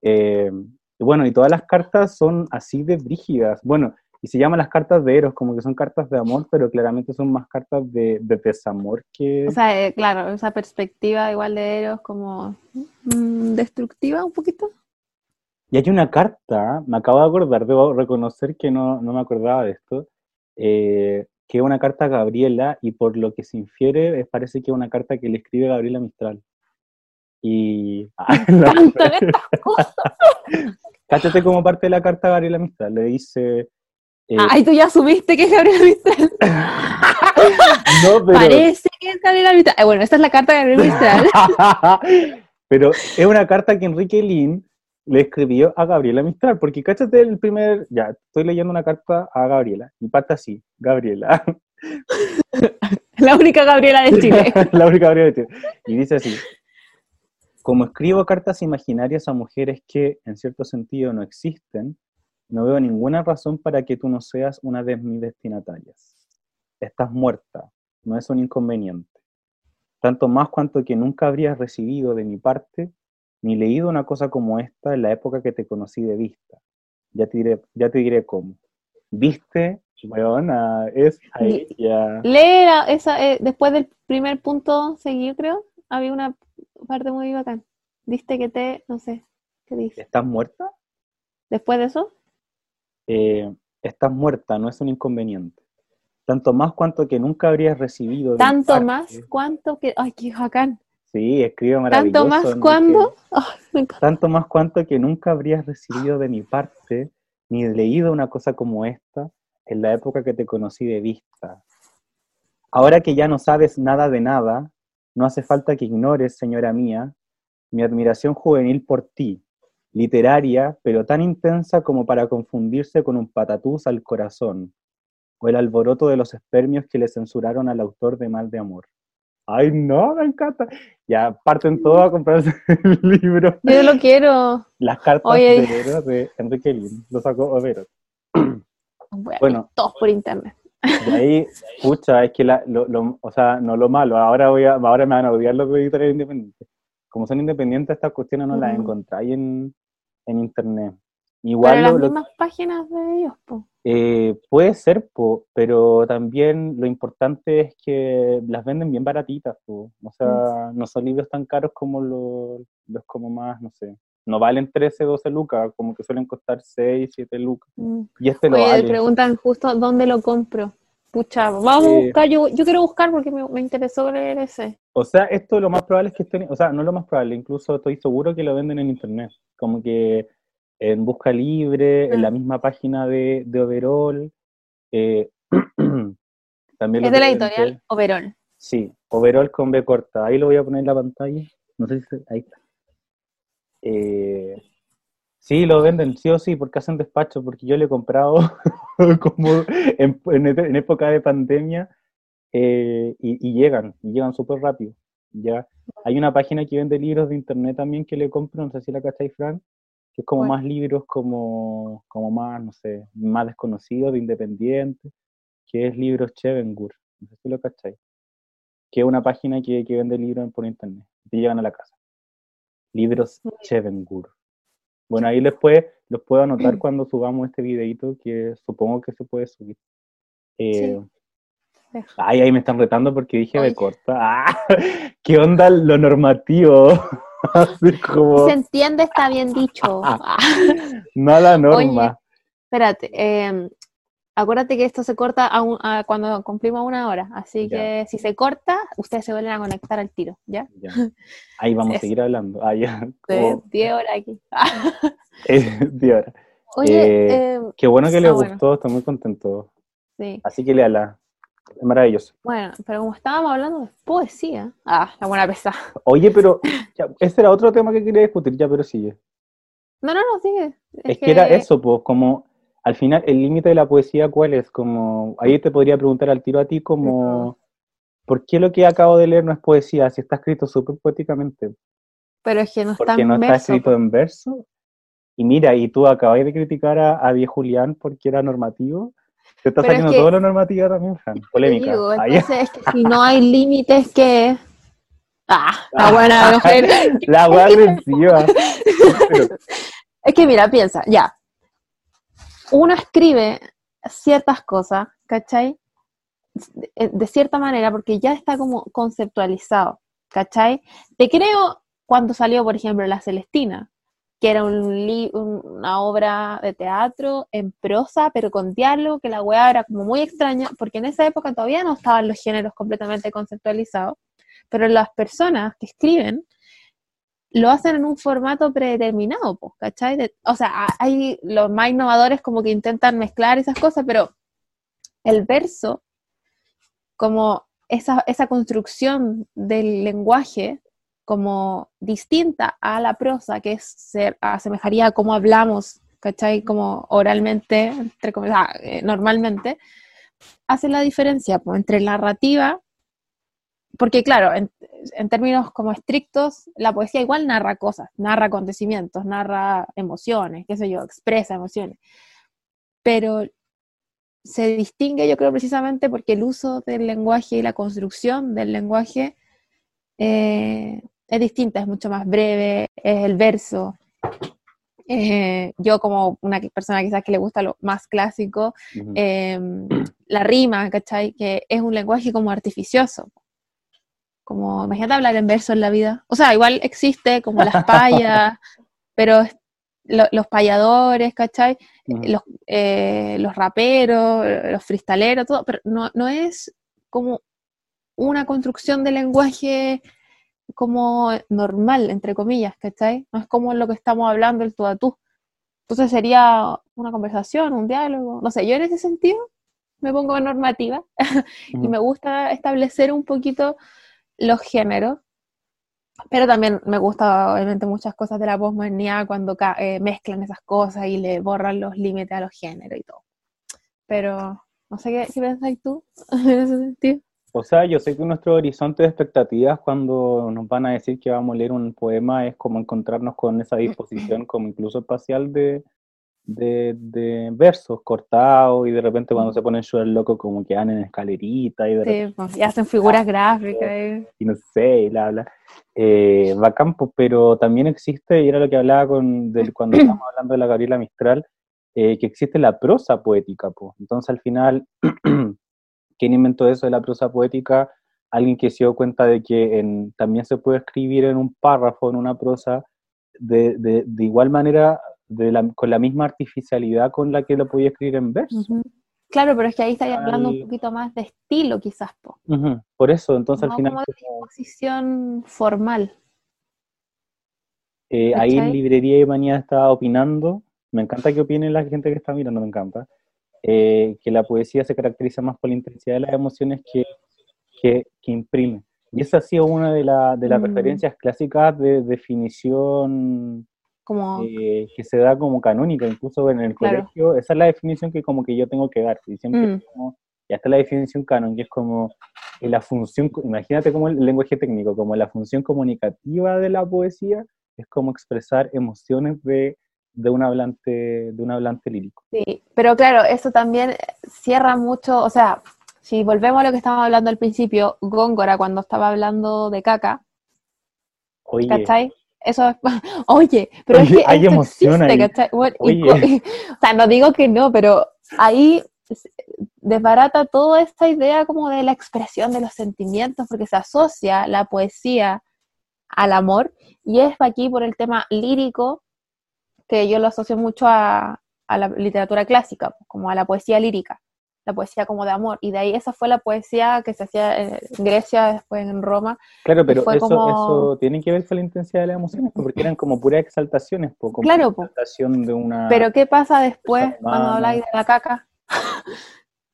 Eh, bueno, y todas las cartas son así de brígidas. Bueno, y se llaman las cartas de Eros, como que son cartas de amor, pero claramente son más cartas de, desamor que... O sea, eh, claro, esa perspectiva igual de Eros como mm, destructiva un poquito. Y hay una carta, me acabo de acordar, debo reconocer que no, no me acordaba de esto, eh, que es una carta a Gabriela y por lo que se infiere parece que es una carta que le escribe Gabriela Mistral. Y... Cáchate como parte de la carta a Gabriela Mistral, le dice... Eh, Ay, tú ya asumiste que es Gabriela Mistral. no, pero... Parece que es Gabriela Mistral. Eh, bueno, esta es la carta de Gabriela Mistral. pero es una carta que Enrique Lin le escribió a Gabriela Mistral, porque cáchate el primer, ya, estoy leyendo una carta a Gabriela, y parte así, Gabriela. La única Gabriela de Chile. La única Gabriela de Chile. Y dice así, como escribo cartas imaginarias a mujeres que, en cierto sentido, no existen, no veo ninguna razón para que tú no seas una de mis destinatarias. Estás muerta, no es un inconveniente. Tanto más cuanto que nunca habrías recibido de mi parte ni leído una cosa como esta en la época que te conocí de vista. Ya te diré, ya te diré cómo. ¿Viste? Weona, es ahí ya. Lee esa, eh, después del primer punto seguido, creo, había una parte muy bacán. ¿Viste que te, no sé, qué dice? ¿Estás muerta? ¿Después de eso? Eh, estás muerta, no es un inconveniente. Tanto más cuanto que nunca habrías recibido. Tanto más cuanto que. Ay, qué bacán. Sí, escribe maravilloso. ¿Tanto más cuando? tanto más cuanto que nunca habrías recibido de mi parte ni leído una cosa como esta en la época que te conocí de vista. Ahora que ya no sabes nada de nada, no hace falta que ignores, señora mía, mi admiración juvenil por ti, literaria, pero tan intensa como para confundirse con un patatús al corazón, o el alboroto de los espermios que le censuraron al autor de Mal de Amor. Ay, no, me encanta. Ya parten todos a comprarse el libro. Yo lo quiero. Las cartas de de Enrique Lin. Lo sacó Overo. Bueno, todos por internet. Y ahí, pucha, es que la, lo, lo, o sea, no lo malo, ahora voy a, ahora me van a odiar los editores independientes. Como son independientes, estas cuestiones no las encontráis en, en internet. Igual pero las mismas páginas de ellos, po. Eh, puede ser, po, pero también lo importante es que las venden bien baratitas, po. o sea, no son libros tan caros como los, los como más, no sé, no valen 13, 12 lucas, como que suelen costar 6, 7 lucas. Mm. Y este lo vale. preguntan justo dónde lo compro. Pucha, vamos a buscar, yo, yo quiero buscar porque me, me, interesó leer ese. O sea, esto lo más probable es que estén, o sea, no lo más probable, incluso estoy seguro que lo venden en internet, como que en Busca Libre, en la ah. misma página de, de Overall. Eh, también es de la editorial Overall. Sí, Overall con B corta. Ahí lo voy a poner en la pantalla. No sé si ahí está. Eh, sí, lo venden sí o sí porque hacen despacho, porque yo le he comprado como en, época de pandemia eh, y, llegan, y llegan súper rápido. Ya. Hay una página que vende libros de internet también que le compro, no sé si la cacháis, Fran, que es como más libros como, como más, no sé, más desconocidos, de independientes, que es Libros Chevengur, no sé si lo cacháis, que es una página que, que vende libros por internet, te llegan a la casa. Libros Chevengur. Bueno, ahí después los puedo anotar cuando subamos este videito que supongo que se puede subir. Eh, ay, ahí me están retando porque dije de corta. ¡Ah! ¿Qué onda lo normativo? Se entiende, está bien dicho. no la norma. espérate, em, acuérdate que esto se corta cuando cumplimos una hora, así que si se corta, ustedes se vuelven a conectar al tiro, ¿ya? Ahí vamos a seguir hablando. Ah, ya. 10 horas aquí. 10 horas. Oye, eh, em, qué bueno que les gustó, estoy muy contento. Sí. Así que léala. Es maravilloso. Bueno, pero como estábamos hablando de poesía. Ah, la buena pesada. Oye, pero ese era otro tema que quería discutir, ya, pero sigue. No, no, no, sigue. Es, que... era eso, pues, como al final, el límite de la poesía, ¿cuál es? Como, ahí te podría preguntar al tiro a ti, como, ¿por qué lo que acabo de leer no es poesía si está escrito súper poéticamente? Pero es que no está no está escrito en verso. Y mira, y tú acabas de criticar a, a Die Julián porque era normativo. Te está saliendo todo lo normativo también, Fran. Polémica. entonces es que si no hay límites que... Ah, la buena mujer. la buena Es que mira, piensa, ya. Uno escribe ciertas cosas, ¿cachai? De, cierta manera, porque ya está como conceptualizado, ¿cachai? Te creo cuando salió, por ejemplo, La Celestina, que era un una obra de teatro en prosa, pero con diálogo, que la weá era como muy extraña, porque en esa época todavía no estaban los géneros completamente conceptualizados, pero las personas que escriben lo hacen en un formato predeterminado, pues, ¿cachai? o sea, hay los más innovadores como que intentan mezclar esas cosas, pero el verso, como esa, esa construcción del lenguaje, como distinta a la prosa, que es ser, asemejaría a cómo hablamos, ¿cachai? Como oralmente, entre comillas, eh, normalmente, hace la diferencia pues, entre narrativa, porque claro, en, en, términos como estrictos, la poesía igual narra cosas, narra acontecimientos, narra emociones, qué sé yo, expresa emociones, pero se distingue yo creo precisamente porque el uso del lenguaje y la construcción del lenguaje eh, es distinta, es mucho más breve, es el verso. Eh, yo como una persona quizás que le gusta lo más clásico, em, la rima, ¿cachai? Que es un lenguaje como artificioso. Como, imagínate hablar en verso en la vida. O sea, igual existe como las payas, pero los payadores, ¿cachai? los, eh, los raperos, los fristaleros, todo, pero no, no es como una construcción de lenguaje como normal, entre comillas, ¿cachai? No es como lo que estamos hablando el tú a tú. Entonces sería una conversación, un diálogo, no sé, yo en ese sentido me pongo normativa y me gusta establecer un poquito los géneros Pero también me gusta, obviamente, muchas cosas de la postmodernidad cuando eh, mezclan esas cosas y le borran los límites a los géneros y todo. Pero no sé qué, qué tú en ese sentido. O sea, yo sé que nuestro horizonte de expectativas cuando nos van a decir que vamos a leer un poema es como encontrarnos con esa disposición como incluso espacial de, de, versos cortados y de repente cuando se ponen súper loco como que van en escalerita y, de sí, pues, y hacen figuras gráficas. Y, no sé, y bla, bla. Eh, bacán, pues, pero también existe, y era lo que hablaba con, del, cuando estábamos hablando de la Gabriela Mistral, eh, que existe la prosa poética, pues. Entonces al final ¿Quién inventó eso de la prosa poética? Alguien que se dio cuenta de que también se puede escribir en un párrafo, en una prosa, de, igual manera, con la misma artificialidad con la que lo podía escribir en verso. Claro, pero es que ahí está hablando un poquito más de estilo, quizás. Por eso, entonces al final. Como de disposición formal. Eh, ahí en Librería y Manía estaba opinando. Me encanta que opine la gente que está mirando, me encanta. Eh, que la poesía se caracteriza más por la intensidad de las emociones que, que, imprime. Y esa ha sido una de, de las mm. referencias clásicas de definición como... Eh, que se da como canónica, incluso en el colegio. Esa es la definición que como que yo tengo que dar. Y siempre mm. como, ya está la definición canon, que es como la función, imagínate como el lenguaje técnico, como la función comunicativa de la poesía es como expresar emociones de de un hablante, de un hablante lírico. Sí, pero claro, eso también cierra mucho, o sea, si volvemos a lo que estábamos hablando al principio, Góngora cuando estaba hablando de caca, oye. ¿cachai? Eso es, oye, pero es que hay emoción ¿cachai? o sea, no digo que no, pero ahí desbarata toda esta idea como de la expresión de los sentimientos, porque se asocia la poesía al amor, y es aquí por el tema lírico que yo lo asocio mucho a, la literatura clásica, como a la poesía lírica, la poesía como de amor, y de ahí esa fue la poesía que se hacía en Grecia, después en Roma. Claro, pero eso, eso tiene que ver con la intensidad de las emociones, pues, porque eran como puras exaltaciones, pues, como claro, exaltación de una... Pero ¿qué pasa después cuando habláis de la caca?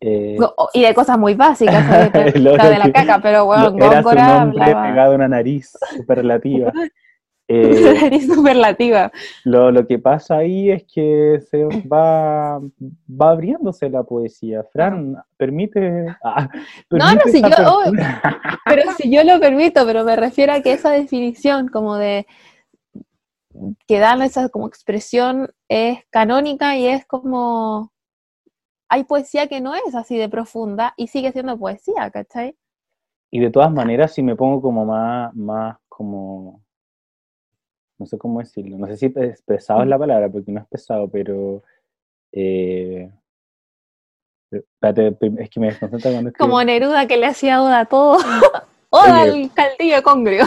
Eh, y de cosas muy básicas, de, la caca, pero bueno, Era su nombre pegado a una nariz superlativa. Eh, superlativa. Lo, lo, que pasa ahí es que se va, va abriéndose la poesía. Fran, permite. Ah, no, no, si yo. Oh, pero si yo lo permito, pero me refiero a que esa definición, como de. que dan esa como expresión, es canónica y es como. Hay poesía que no es así de profunda y sigue siendo poesía, ¿cachai? Y de todas maneras, si me pongo como más, más como no sé cómo decirlo, no sé si es pesado es la palabra, porque no es pesado, pero... Eh, espérate, es que me desconcentra cuando Como Neruda que le hacía oda a todo. oda al caldillo de congrio.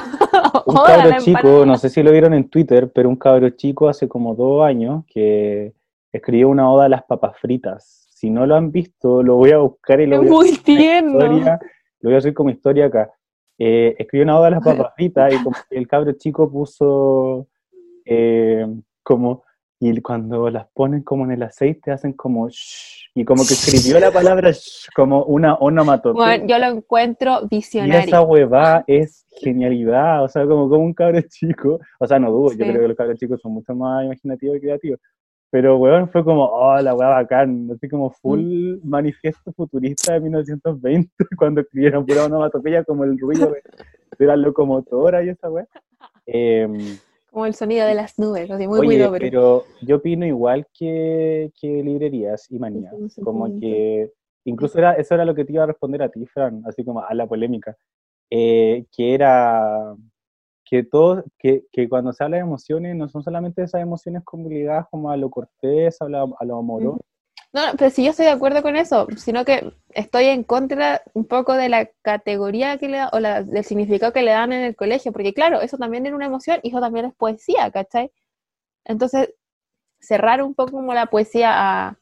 un cabro chico, no sé si lo vieron en Twitter, pero un cabro chico hace como dos años que escribió una oda a las papas fritas. Si no lo han visto, lo voy a buscar y lo voy a Muy tierno. lo voy a hacer como historia acá eh, escribió una oda de las papas fritas y como el cabro chico puso eh, como, y cuando las ponen como en el aceite hacen como shh, y como que escribió la palabra shh, como una onomatopeya. Bueno, yo lo encuentro visionario. Y esa huevada es genialidad, o sea, como, como un cabro chico, o sea, no dudo, yo creo que los cabros chicos son mucho más imaginativos y creativos, pero, weón, fue como, oh, la weá bacán, así como full mm. manifiesto futurista de 1920, cuando escribieron pura onomatopeya como el ruido de, la locomotora y esa weá. Em, como el sonido de las nubes, así muy oye, pero yo opino igual que, que librerías y manías, como que, incluso era, eso era lo que te iba a responder a ti, Fran, así como a la polémica, eh, que era que, todo, que, que, cuando se habla de emociones, no son solamente esas emociones como como a lo cortés, a lo, a lo amoroso. No, pero sí yo estoy de acuerdo con eso, sino que estoy en contra un poco de la categoría que le da, o la, del significado que le dan en el colegio, porque claro, eso también es una emoción y eso también es poesía, ¿cachai? Entonces, cerrar un poco como la poesía a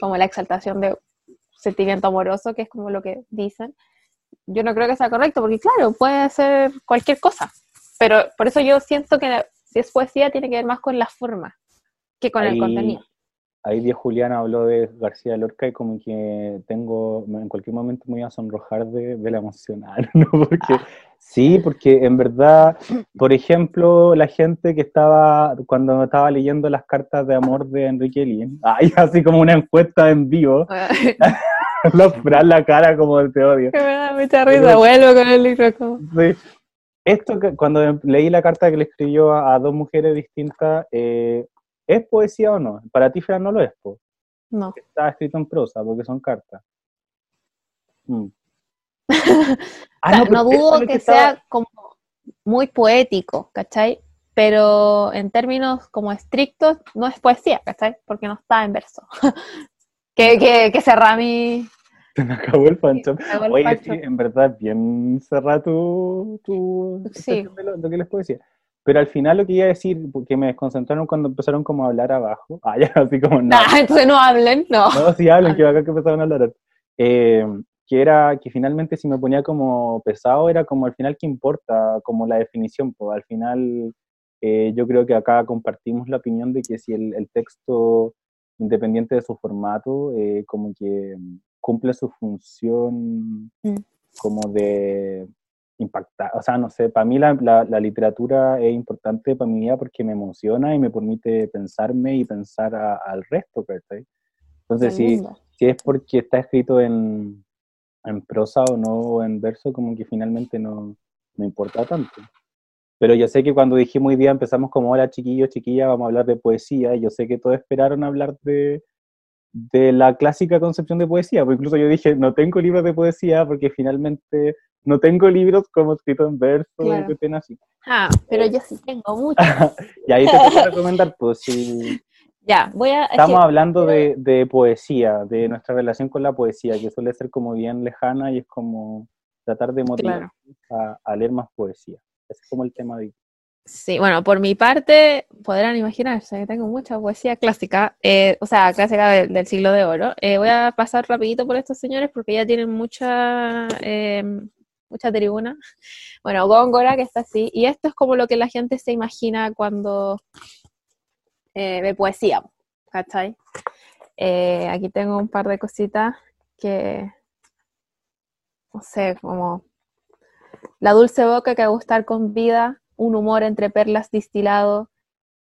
como la exaltación de sentimiento amoroso, que es como lo que dicen, yo no creo que sea correcto, porque claro, puede ser cualquier cosa. Pero por eso yo siento que si es poesía tiene que ver más con la forma que con el contenido. ahí Díaz Julián habló de García Lorca y como que tengo, en cualquier momento me voy a sonrojar de, la emocional, ¿no? Porque, sí, porque en verdad, por ejemplo, la gente que estaba, cuando estaba leyendo las cartas de amor de Enrique Lin, ahí así como una encuesta en vivo, los la cara como el te odio. Que me da mucha risa, vuelvo con el libro como... Sí. Esto que cuando leí la carta que le escribió a, dos mujeres distintas, eh, ¿Es poesía o no? Para ti, Fran, no lo es, No. Está escrito en prosa, porque son cartas. Mm. Ah, no, dudo que, sea como muy poético, ¿cachai? Pero en términos como estrictos, no es poesía, ¿cachai? Porque no está en verso. que, que, que cerra mi... Se me acabó el pancho. Oye, sí, en verdad, bien cerra tu, tu sí. lo, lo que les poesía. Pero al final lo que iba a decir, porque me desconcentraron cuando empezaron como a hablar abajo. Ah, ya, así como no. Ah, entonces no hablen, no. No, sí hablen, que va que empezaron a hablar. Eh, que era que finalmente si me ponía como pesado era como al final que importa, como la definición, pues al final eh, yo creo que acá compartimos la opinión de que si el, el texto, independiente de su formato, eh, como que cumple su función mm. como de impactar, o sea, no sé, para mí la, la, literatura es importante para mi vida porque me emociona y me permite pensarme y pensar al resto, ¿cachai? Entonces, si, si es porque está escrito en, en prosa o no, o en verso, como que finalmente no, no importa tanto. Pero yo sé que cuando dijimos hoy día empezamos como, hola chiquillos, chiquillas, vamos a hablar de poesía, y yo sé que todos esperaron hablar de, de la clásica concepción de poesía, porque incluso yo dije, no tengo libros de poesía porque finalmente no tengo libros como escrito en verso claro. así. Ah, pero yo sí tengo muchos. y ahí te puedo recomendar, pues si... Ya, voy a... Estamos hablando de, de, poesía, de nuestra relación con la poesía, que suele ser como bien lejana y es como tratar de motivar a, a, leer más poesía. Ese es como el tema de Sí, bueno, por mi parte, podrán imaginarse que tengo mucha poesía clásica, eh, o sea, clásica del siglo de oro. Eh, voy a pasar rapidito por estos señores porque ya tienen mucha, eh, mucha tribuna. Bueno, Góngora, que está así, y esto es como lo que la gente se imagina cuando ve poesía, ¿cachai? aquí tengo un par de cositas que, no sé, como la dulce boca que gustar con vida un humor entre perlas distilado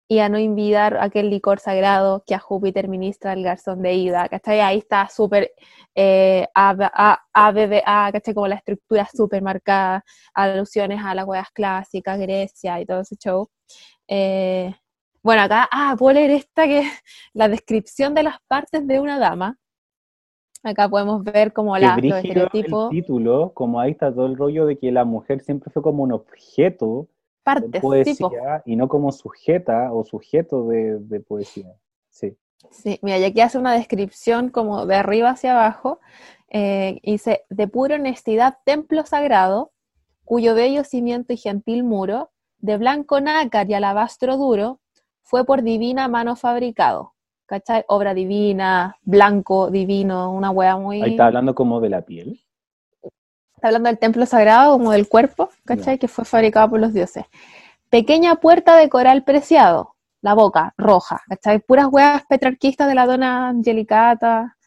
y a no invitar aquel licor sagrado que a Júpiter ministra el garzón de ida, ¿cachai? Ahí está súper eh, ABBA, ¿cachai? Como la estructura súper marcada, alusiones a las huevas clásicas, Grecia y todo ese show. Eh, bueno, acá, ah, puedo leer esta que es la descripción de las partes de una dama. Acá podemos ver como la, los estereotipos. El título, como ahí está todo el rollo de que la mujer siempre fue como un objeto partes, poesía y no como sujeta o sujeto de, poesía. Sí. Sí, mira, y aquí hace una descripción como de arriba hacia abajo. Eh, dice, de pura honestidad, templo sagrado, cuyo bello cimiento y gentil muro, de blanco nácar y alabastro duro, fue por divina mano fabricado. ¿Cachai? Obra divina, blanco, divino, una hueá muy... Ahí está hablando como de la piel está hablando del templo sagrado como del cuerpo, ¿cachai? Que fue fabricado por los dioses. Pequeña puerta de coral preciado, la boca roja, ¿cachai? Puras huevas petrarquistas de la dona angelicata,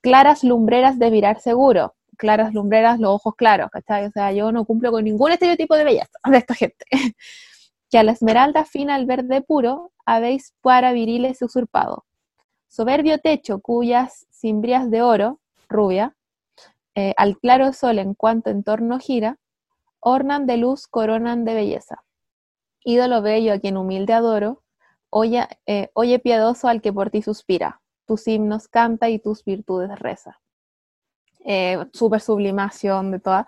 claras lumbreras de mirar seguro, claras lumbreras, los ojos claros, ¿cachai? O sea, yo no cumplo con ningún estereotipo de belleza de esta gente. que a la esmeralda fina al verde puro habéis para viriles usurpado. Soberbio techo cuyas cimbrías de oro, rubia, eh, al claro sol en cuanto en torno gira, ornan de luz, coronan de belleza. Ídolo bello a quien humilde adoro, oye, eh, oye piadoso al que por ti suspira, tus himnos canta y tus virtudes reza. Eh, super sublimación de todas.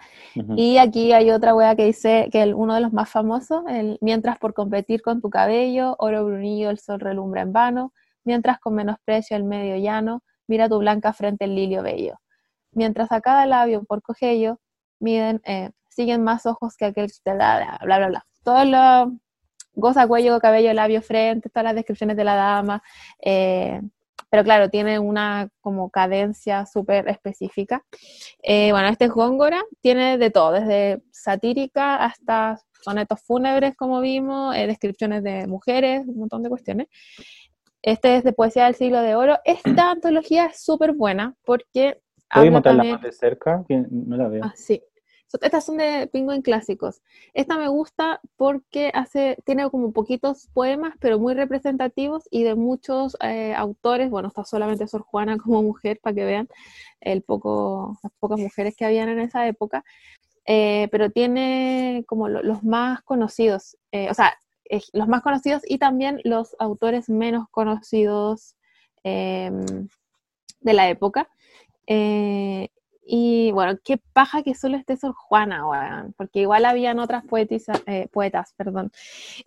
Y aquí hay otra wea que dice que uno de los más famosos, el, mientras por competir con tu cabello, oro brunillo el sol relumbra en vano, mientras con menosprecio el medio llano, mira tu blanca frente el lilio bello mientras a cada labio por cogello miden, eh, siguen más ojos que aquel, bla, bla, bla, bla. Todo lo, goza, cuello, cabello, labio, frente, todas las descripciones de la dama, eh, pero claro, tiene una como cadencia súper específica. Eh, bueno, este es Góngora, tiene de todo, desde satírica hasta sonetos fúnebres, como vimos, descripciones de mujeres, un montón de cuestiones. Este es de Poesía del Siglo de Oro. Esta antología es súper buena porque... ¿Puedes montarla más de cerca? Que no la veo. Ah, sí. Estas son de Penguin clásicos. Esta me gusta porque hace, tiene como poquitos poemas, pero muy representativos y de muchos eh, autores. Bueno, está solamente Sor Juana como mujer, para que vean el poco, las pocas mujeres que habían en esa época. Eh, pero tiene como los más conocidos, eh, o sea, los más conocidos y también los autores menos conocidos em, de la época. Y bueno, qué paja que solo esté Sor Juana, porque igual habían otras eh, poetas, perdón.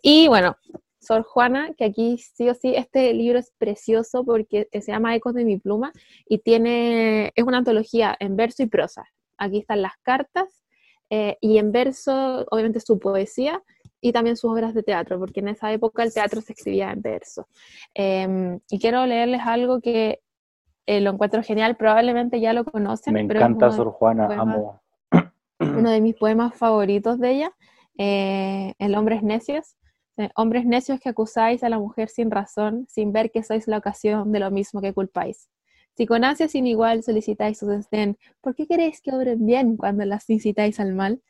Y bueno, Sor Juana, que aquí sí o sí, este libro es precioso porque se llama Ecos de mi pluma y tiene, es una antología en verso y prosa. Aquí están las cartas eh, y en verso, obviamente, su poesía y también sus obras de teatro, porque en esa época el teatro se escribía en verso. Em, y quiero leerles algo que eh, lo encuentro genial, probablemente ya lo conocen. Me encanta Sor Juana, amo. Uno de mis poemas favoritos de ella, eh, El Hombres Necios. Eh, hombres necios que acusáis a la mujer sin razón, sin ver que sois la ocasión de lo mismo que culpáis. Si con ansia sin igual solicitáis su desdén, ¿por qué queréis que obren bien cuando las incitáis al mal?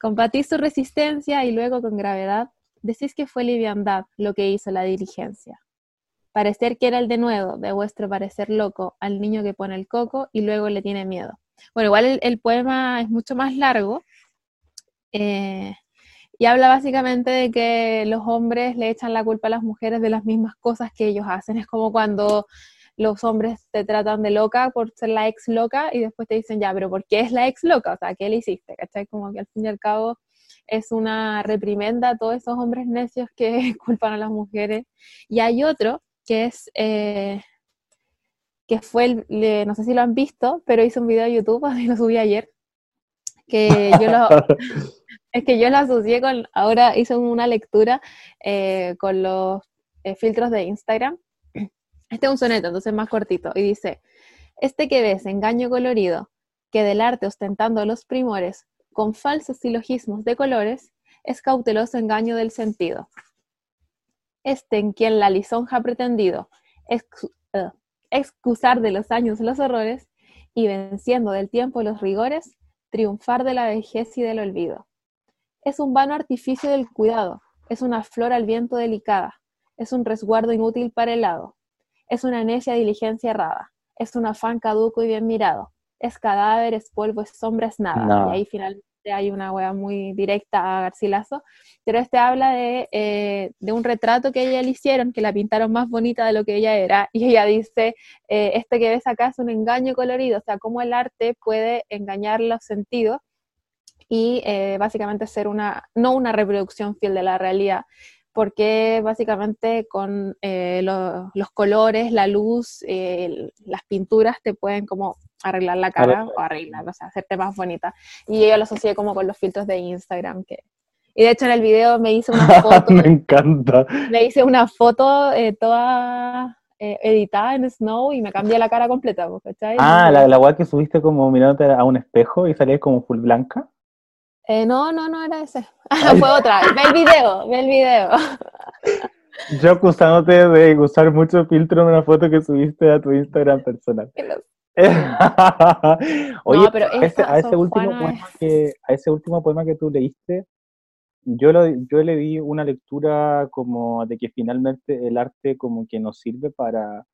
Combatís su resistencia y luego con gravedad decís que fue liviandad lo que hizo la diligencia. Parecer que era el de nuevo, de vuestro parecer loco, al niño que pone el coco y luego le tiene miedo. Bueno, igual el, poema es mucho más largo eh, y habla básicamente de que los hombres le echan la culpa a las mujeres de las mismas cosas que ellos hacen. Es como cuando los hombres te tratan de loca por ser la ex loca y después te dicen, ya, pero ¿por qué es la ex loca? O sea, ¿qué le hiciste? ¿Cachai? Como que al fin y al cabo es una reprimenda a todos esos hombres necios que culpan a las mujeres. Y hay otro que es, eh, que fue, el, no sé si lo han visto, pero hice un video de YouTube y lo subí ayer, que yo lo, es que yo lo asocié con, ahora hice una lectura eh, con los eh, filtros de Instagram. Este es un soneto, entonces más cortito, y dice, este que ves, engaño colorido, que del arte ostentando los primores, con falsos silogismos de colores, es cauteloso engaño del sentido este en quien la lisonja ha pretendido eh, excusar de los años los horrores y venciendo del tiempo los rigores, triunfar de la vejez y del olvido. Es un vano artificio del cuidado, es una flor al viento delicada, es un resguardo inútil para el lado, es una necia diligencia errada, es un afán caduco y bien mirado, es cadáver, es polvo, es sombra, es nada. Y ahí finalmente hay una wea muy directa a Garcilaso, pero este habla eh, de, un retrato que ella le hicieron, que la pintaron más bonita de lo que ella era, y ella dice, eh, este que ves acá es un engaño colorido, o sea, cómo el arte puede engañar los sentidos y eh, básicamente ser una, no una reproducción fiel de la realidad, porque básicamente con los colores, la luz, las pinturas te pueden como arreglar la cara o arreglar, o sea, hacerte más bonita. Y yo lo asocié como con los filtros de Instagram que... Y de hecho en el video me hice una foto. me encanta. Me hice una foto eh, toda eh, editada en Snow y me cambié la cara completa, ¿cachai? Ah, la, la que subiste como mirándote a un espejo y salías como full blanca. Eh, no, no, no era ese. Fue otra. Ve el video, ve el video. Yo acusándote de usar mucho filtro en una foto que subiste a tu Instagram personal. Oye, pero a, ese, último poema que, a ese último poema que tú leíste, yo, lo, yo le di una lectura como de que finalmente el arte como que nos sirve para,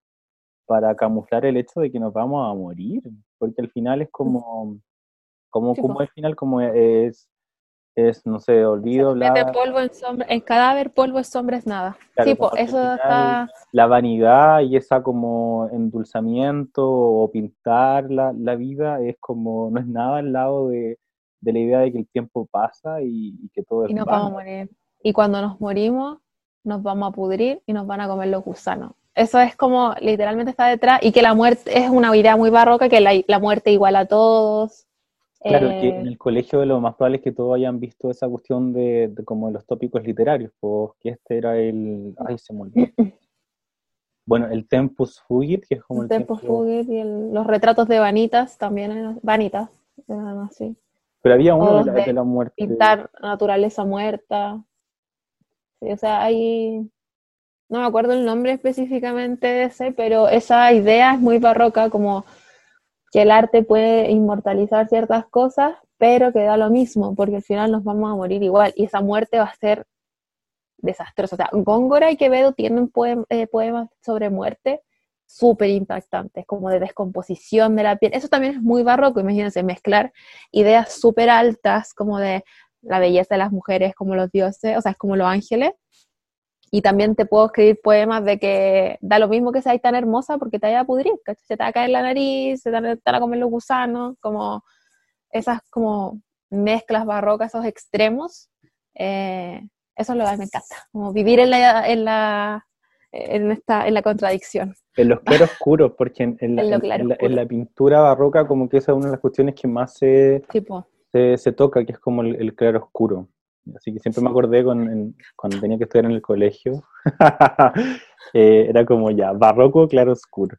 para camuflar el hecho de que nos vamos a morir, porque al final es como, como, como el final como es es, no sé, olvido, la... polvo en sombra, en cadáver, polvo es sombra es nada. Tipo, eso está... La vanidad y esa como endulzamiento o pintar la, la, vida es como, no es nada al lado de, de la idea de que el tiempo pasa y, que todo es Y nos vamos a morir. Y cuando nos morimos, nos vamos a pudrir y nos van a comer los gusanos. Eso es como, literalmente está detrás, y que la muerte es una idea muy barroca, que la, la muerte igual a todos, Claro, que en eh, el colegio lo más probable es que todos hayan visto esa cuestión de, como los tópicos literarios, pues que este era el... Ay, se me olvidó. Bueno, el Tempus Fugit, que es como el... Tempus Fugit y los retratos de Vanitas también, Vanitas, así. Pero había uno de la, muerte. Pintar naturaleza muerta. Sí, o sea, hay... no me acuerdo el nombre específicamente de ese, pero esa idea es muy barroca, como que el arte puede inmortalizar ciertas cosas, pero que da lo mismo, porque al final nos vamos a morir igual, y esa muerte va a ser desastrosa. O sea, Góngora y Quevedo tienen eh, poemas sobre muerte súper impactantes, como de descomposición de la piel. Eso también es muy barroco, imagínense, mezclar ideas súper altas, como de la belleza de las mujeres, como los dioses, o sea, es como los ángeles, y también te puedo escribir poemas de que da lo mismo que seas tan hermosa porque te vaya a pudrir, se te va a caer la nariz, se te van a comer los gusanos, como esas como mezclas barrocas, esos extremos. Eh, eso es lo que me encanta, como vivir en la, en la, en esta, en la contradicción. En los claroscuros, porque en, la, pintura barroca como que esa es una de las cuestiones que más se, se, toca, que es como el, el claroscuro. Así que siempre me acordé con, cuando tenía que estudiar en el colegio. Eh, era como ya, barroco, claro oscuro.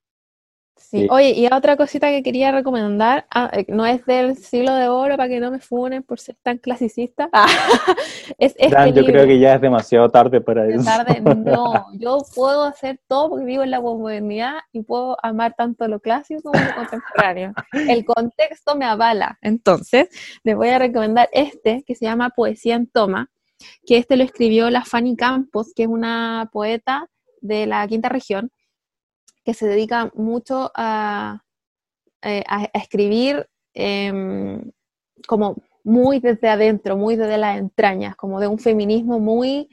Sí. Oye, y otra cosita que quería recomendar, ah, eh, no es del siglo de oro para que no me funen por ser tan clasicista. es este yo creo que ya es demasiado tarde para eso. Tarde, no, yo puedo hacer todo porque vivo en la modernidad y puedo amar tanto lo clásico como lo contemporáneo. El contexto me avala. Entonces, les voy a recomendar este que se llama Poesía en Toma, que este lo escribió la Fanny Campos, que es una poeta de la quinta región que se dedica mucho a, eh, escribir em, como muy desde adentro, muy desde las entrañas, como de un feminismo muy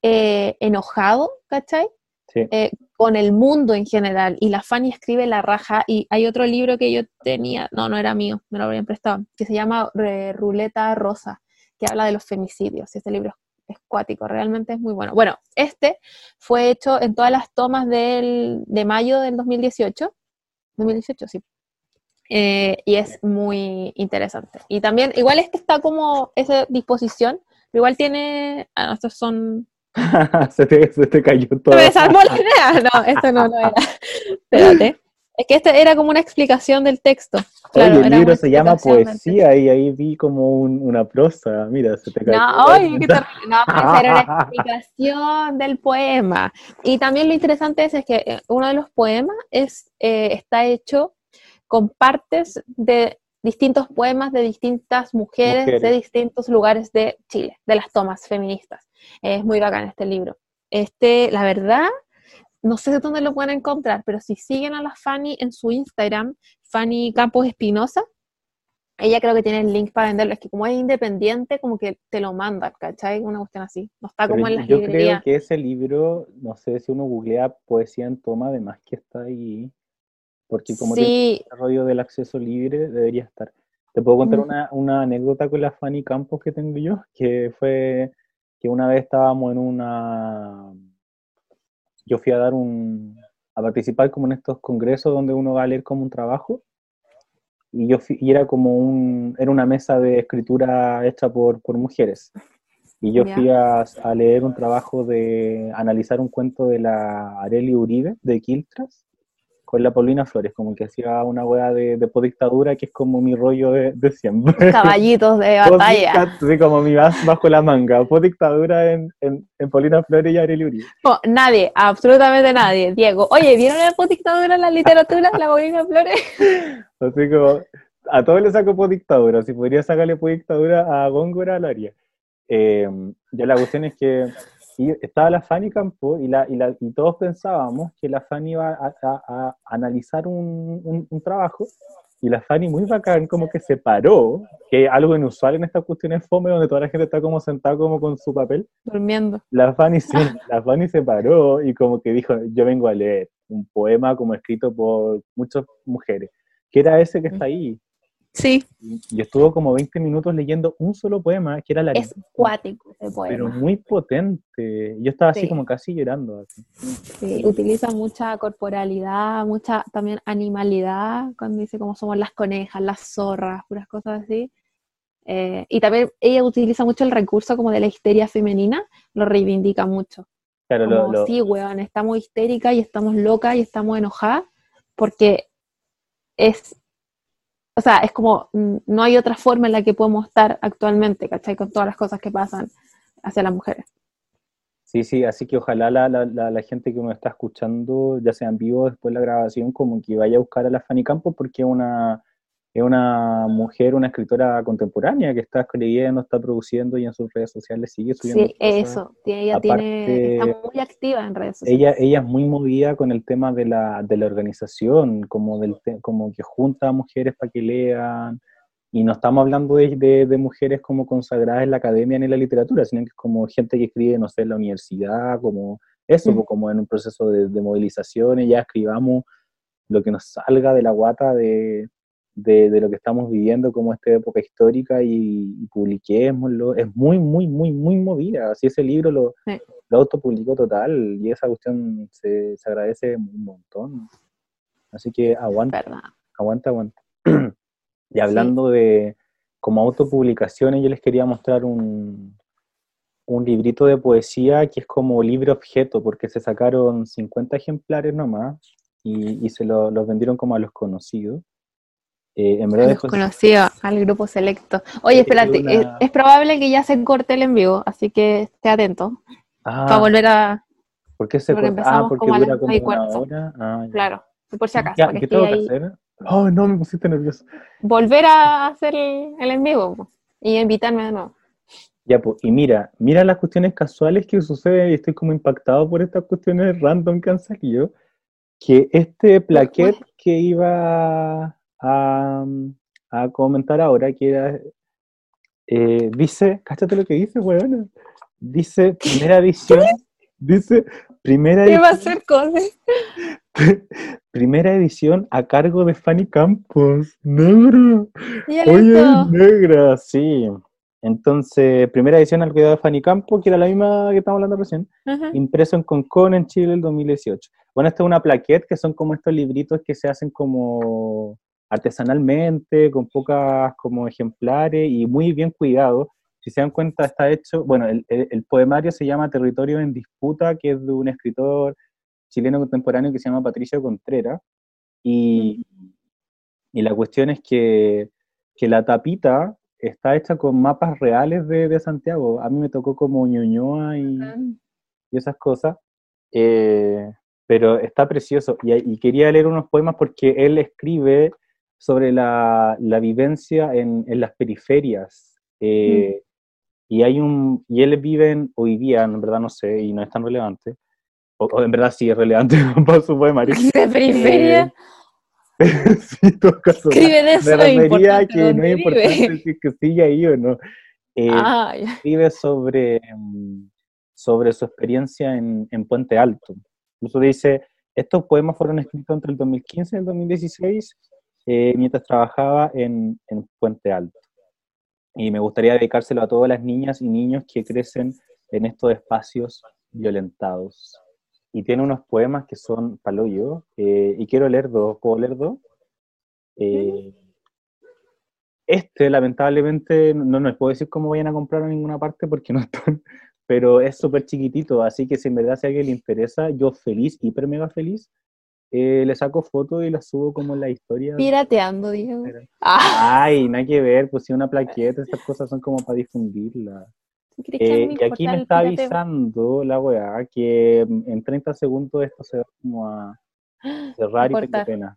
eh, enojado, ¿cachai? Eh, con el mundo en general. Y la Fanny escribe La Raja. Y hay otro libro que yo tenía, no, no era mío, me lo habrían prestado, que se llama Ruleta Rosa, que habla de los femicidios. Este libro es cuático, realmente es muy bueno. Bueno, este fue hecho en todas las tomas del, de mayo del 2018. 2018, sí. Eh, y es muy interesante. Y también, igual este está como esa disposición, pero igual tiene, ah, estos son... se, te, se, te, cayó todo. Me desarmó la idea. No, esto no, no era. Espérate. Es que este era como una explicación del texto. Claro, el libro se llama Poesía y ahí vi como una prosa. Mira, se te cae. No, oye, ¿qué no pues era una explicación del poema. Y también lo interesante es, que eh, uno de los poemas es, eh, está hecho con partes de distintos poemas de distintas mujeres, mujeres, de distintos lugares de Chile, de las tomas feministas. Es muy bacán este libro. Este, la verdad, no sé de dónde lo pueden encontrar, pero si siguen a la Fanny en su Instagram, Fanny Campos Espinosa, ella creo que tiene el link para venderlo. Es que como es independiente, como que te lo manda, ¿cachai? Una cuestión así. No está como en las Yo creo que ese libro, no sé si uno googlea poesía en toma, además que está ahí. Porque como sí. tiene el desarrollo del acceso libre, debería estar. Te puedo contar una, una anécdota con la Fanny Campos que tengo yo, que fue que una vez estábamos en una yo fui a dar un, a participar como en estos congresos donde uno va a leer como un trabajo y yo y era como un, era una mesa de escritura hecha por, por mujeres. Y yo fui a, a, leer un trabajo de analizar un cuento de la Areli Uribe, de Quiltras, con la Paulina Flores, como que hacía una hueá de, de podictadura que es como mi rollo de, de siempre. Caballitos de batalla. sí, como mi vas bajo la manga. Podictadura en, en, en Paulina Flores y Arely Uribe. nadie, absolutamente nadie. Diego, oye, ¿vieron la podictadura en la literatura, la Paulina Flores? Así como, a todos le saco podictadura. Si podría sacarle podictadura a Góngora, lo haría. Eh, ya la cuestión es que y estaba la Fanny Campo y, la, y, la, y todos pensábamos que la Fanny iba a, a, analizar un, un, trabajo y la Fanny muy bacán como que se paró, que algo inusual en estas cuestiones fome donde toda la gente está como sentada como con su papel. Durmiendo. La Fanny, se, la Fanny se paró y como que dijo, yo vengo a leer un poema como escrito por muchas mujeres, que era ese que está ahí, Sí. Y estuvo como 20 minutos leyendo un solo poema, que era la... Es cuático ese poema. Pero muy potente. Yo estaba así como casi llorando. Sí, utiliza mucha corporalidad, mucha también animalidad, cuando dice cómo somos las conejas, las zorras, puras cosas así. Eh, y también ella utiliza mucho el recurso como de la histeria femenina, lo reivindica mucho. Claro, lo, Sí, weón, estamos histéricas y estamos locas y estamos enojadas porque es o sea, es como, mm, no hay otra forma en la que podemos estar actualmente, ¿cachai? Con todas las cosas que pasan hacia las mujeres. Sí, sí, así que ojalá la, la, la, gente que me está escuchando, ya sea en vivo después de la grabación, como que vaya a buscar a la Fanny Campos porque es una, es una mujer, una escritora contemporánea que está escribiendo, está produciendo y en sus redes sociales sigue subiendo. Sí, eso, ella tiene, está muy activa en redes sociales. Ella, ella es muy movida con el tema de la, de la organización, como, del, como que junta a mujeres para que lean, y no estamos hablando de, de, mujeres como consagradas en la academia ni en la literatura, sino que es como gente que escribe, no sé, en la universidad, como eso, mm. como en un proceso de, de, movilización, y ya escribamos lo que nos salga de la guata de, de, lo que estamos viviendo como esta época histórica y, y, publiquémoslo. Es muy, muy, muy, muy movida. Así ese libro lo, lo autopublicó total y esa cuestión se, se agradece un montón. Así que aguanta. Aguanta, aguanta. Y hablando de como autopublicaciones, yo les quería mostrar un, un librito de poesía que es como libro objeto, porque se sacaron 50 ejemplares nomás y, y se lo, los vendieron como a los conocidos. Eh, en verdad al grupo selecto. Oye, espérate, es, probable que ya se corte el en vivo, así que esté atento. Ah, para volver a... ¿Por qué se corta? Ah, porque dura como una hora. Ah, claro, por si acaso. ¿Qué tengo que hacer? Oh, no, me pusiste nervioso. Volver a hacer el, en vivo y invitarme de nuevo. Ya, pues, y mira, mira las cuestiones casuales que suceden y estoy como impactado por estas cuestiones random que han salido. Que este plaquet que iba a, a comentar ahora, que era, eh, dice, cáchate lo que dice, weón, dice primera edición, dice primera edición. ¿Qué va a hacer cosas? Primera edición a cargo de Fanny Campos. Negra. Oye, negra, sí. Entonces, primera edición al cuidado de Fanny Campos, que era la misma que estamos hablando recién, impreso en Concon en Chile el 2018. Bueno, esta es una plaquette que son como estos libritos que se hacen como artesanalmente, con pocas como ejemplares y muy bien cuidados. Si se dan cuenta, está hecho, bueno, el, el poemario se llama Territorio en Disputa, que es de un escritor chileno contemporáneo que se llama Patricio Contreras. Y, y la cuestión es que, que, la tapita está hecha con mapas reales de, de Santiago. A mí me tocó como Ñuñoa y, y esas cosas. Eh, pero está precioso. Y, y, quería leer unos poemas porque él escribe sobre la, la vivencia en, en, las periferias. Eh, mm. Y hay un y él vive en, hoy día, en verdad no sé, y no es tan relevante, o, en verdad sí es relevante para su poemario. ¿De periferia? Eh, sí, todo caso. Escribe de eso, importante que no es importante que sigue ahí o no. Eh, ah, escribe sobre, sobre su experiencia en, en Puente Alto. Incluso dice, estos poemas fueron escritos entre el 2015 y el 2016 eh, mientras trabajaba en, en Puente Alto. Y me gustaría dedicárselo a todas las niñas y niños que crecen en estos espacios violentados y tiene unos poemas que son paloyo, eh, y quiero leer dos, ¿puedo leer dos? Eh, este, lamentablemente, no, no les puedo decir cómo vayan a comprar en ninguna parte porque no están, pero es súper chiquitito, así que si en verdad si a alguien le interesa, yo feliz, hiper mega feliz, eh, le saco fotos y las subo como en la historia. Pirateando, Diego. Ay, nada que ver, pues si una plaqueta, estas cosas son como para difundirla. Eh, y aquí me está avisando la weá que en 30 segundos esto se va como a cerrar y tengo pena.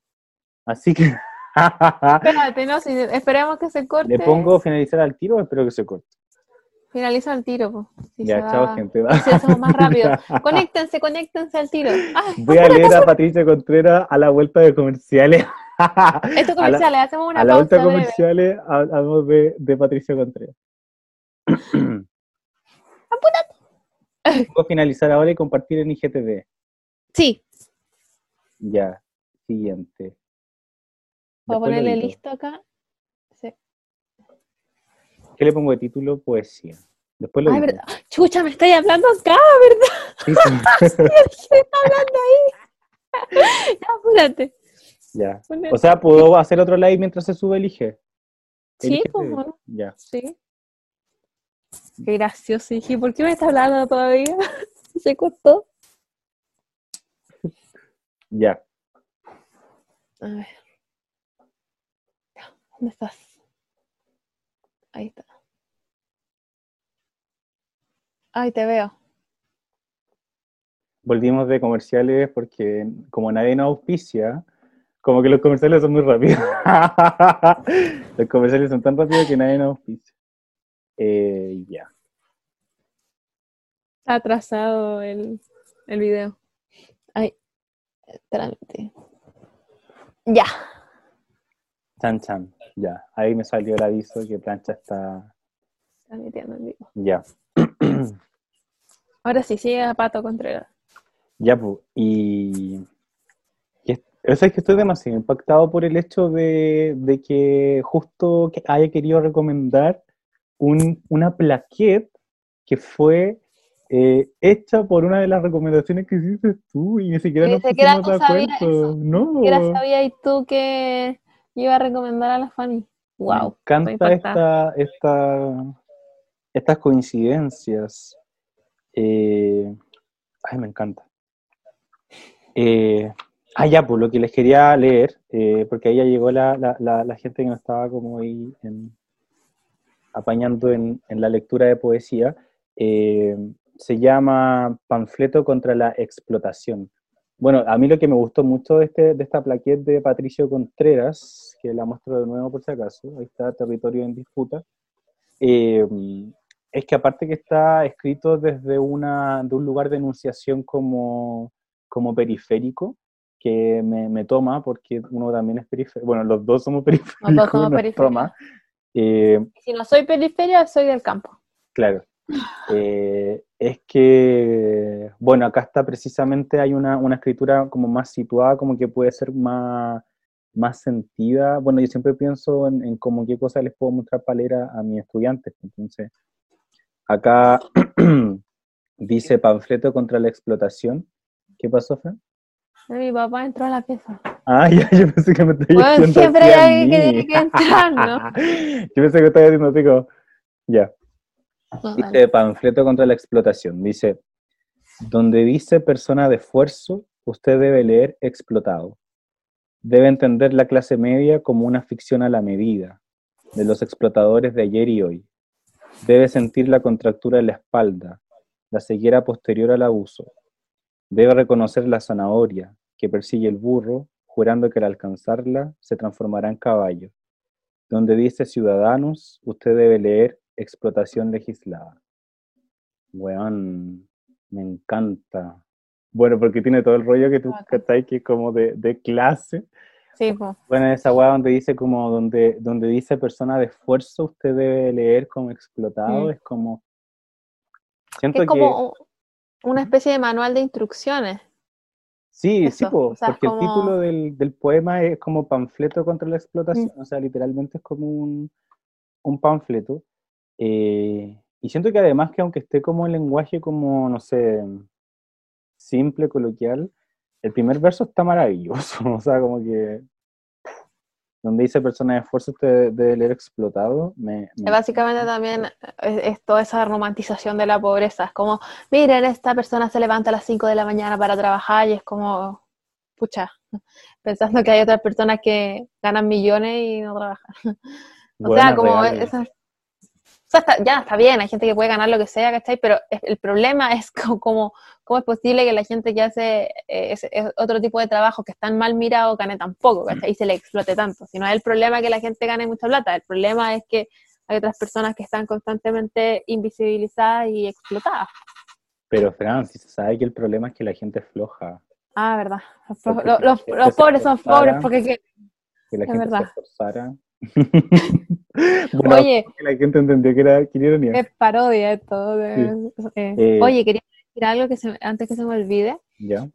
Así que. Espérate, no, si esperemos que se corte. ¿Le pongo finalizar al tiro o espero que se corte? Finaliza al tiro. ya, chao, gente. Va. más rápido. conéctense, conéctense al tiro. Ah, Voy a leer a Patricia Contreras a la vuelta de comerciales. Estos comerciales, hacemos una A la vuelta de comerciales hablamos de, de Patricia Contreras. ¿Puedo finalizar ahora y compartir en IGTV? Sí. Ya, siguiente. Voy a ponerle listo acá. ¿Qué le pongo de título? Poesía. Después lo Ay, verdad. Chucha, me estáis hablando acá, ¿verdad? Sí, sí. ¿Qué está hablando ahí? ya, apúrate. Ya. O sea, ¿puedo hacer otro live mientras se sube el IG? Sí, pues bueno. Ya. Sí. Qué gracioso. dije, ¿por qué me está hablando todavía? Se cortó. Ya. A ver. ¿Dónde estás? Ahí está. Ahí te veo. volvimos de comerciales porque como nadie nos auspicia, como que los comerciales son muy rápidos. los comerciales son tan rápidos que nadie nos auspicia. Eh, ya. Está atrasado el, el video. Ay, trámite. Ya. Chan, chan. Ya. Ahí me salió el aviso que plancha está. Está metiendo en vivo. Ya. Ahora sí, sigue a Pato Contreras. Ya, pues. Y. es que estoy demasiado impactado por el hecho de, de que justo haya querido recomendar un, una plaquette que fue eh, hecha por una de las recomendaciones que hiciste tú y ni siquiera nos pusimos de acuerdo. No. Ni siquiera sabías tú que iba a recomendar a la Fanny. Wow. Me encanta esta, estas coincidencias. Eh, ay, me encanta. Eh, ah, ya, pues lo que les quería leer, eh, porque ahí ya llegó la, la, la, gente que no estaba como ahí apañando en, en, la lectura de poesía. Eh, se llama Panfleto contra la explotación. Bueno, a mí lo que me gustó mucho de, este, de esta plaqueta de Patricio Contreras, que la muestro de nuevo por si acaso, ahí está Territorio en Disputa, eh, es que aparte que está escrito desde una, de un lugar de enunciación como, como periférico, que me, me, toma, porque uno también es periférico, bueno, los dos somos periféricos, dos somos toma. Eh, si no soy periferia, soy del campo. Claro. Eh, es que, bueno, acá está precisamente, hay una, una, escritura como más situada, como que puede ser más, más sentida. Bueno, yo siempre pienso en, en como qué cosas les puedo mostrar para leer a, mis estudiantes. Entonces, acá dice panfleto contra la explotación. ¿Qué pasó, Fran? Mi papá entró a la pieza. Ah, ya, yo pensé que me estaba bueno, diciendo siempre hay alguien que tiene que entrar, ¿no? yo pensé que estaba diciendo, digo, ya. Dice panfleto contra la explotación. Dice, donde dice persona de esfuerzo, usted debe leer explotado. Debe entender la clase media como una ficción a la medida de los explotadores de ayer y hoy. Debe sentir la contractura de la espalda, la ceguera posterior al abuso. Debe reconocer la zanahoria que persigue el burro, jurando que al alcanzarla se transformará en caballo. Donde dice ciudadanos, usted debe leer explotación legislada. Weón, me encanta. Bueno, porque tiene todo el rollo que tú estáis que es como de, de clase. Sí, Bueno, esa weá donde dice como, donde, donde dice persona de esfuerzo, usted debe leer como explotado, mm. es como... Siento es como una especie de manual de instrucciones. Sí, sí, porque el título del, del, poema es como panfleto contra la explotación, mm. o sea, literalmente es como un, un panfleto. Eh, y siento que además que aunque esté como el lenguaje como, no sé, simple, coloquial, el primer verso está maravilloso, o sea, como que donde dice persona de esfuerzo usted debe leer explotado. Me, Básicamente también es, toda esa romantización de la pobreza. Es como, miren, esta persona se levanta a las 5 de la mañana para trabajar y es como, pucha, pensando que hay otras personas que ganan millones y no trabajan. O sea, como esas ya está bien, hay gente que puede ganar lo que sea, ¿cachai? Pero el problema es como, cómo es posible que la gente que hace eh, otro tipo de trabajo que están mal mirado gane tan poco, ¿cachai? Y se le explote tanto. Si no es el problema que la gente gane mucha plata, el problema es que hay otras personas que están constantemente invisibilizadas y explotadas. Pero, Fran, si se sabe que el problema es que la gente es floja. Ah, verdad. Los, pobres son pobres porque... Que, que la gente se esforzara oye, la gente entendió que era, Es parodia esto. Eh, eh, oye, quería decir algo que antes que se me olvide.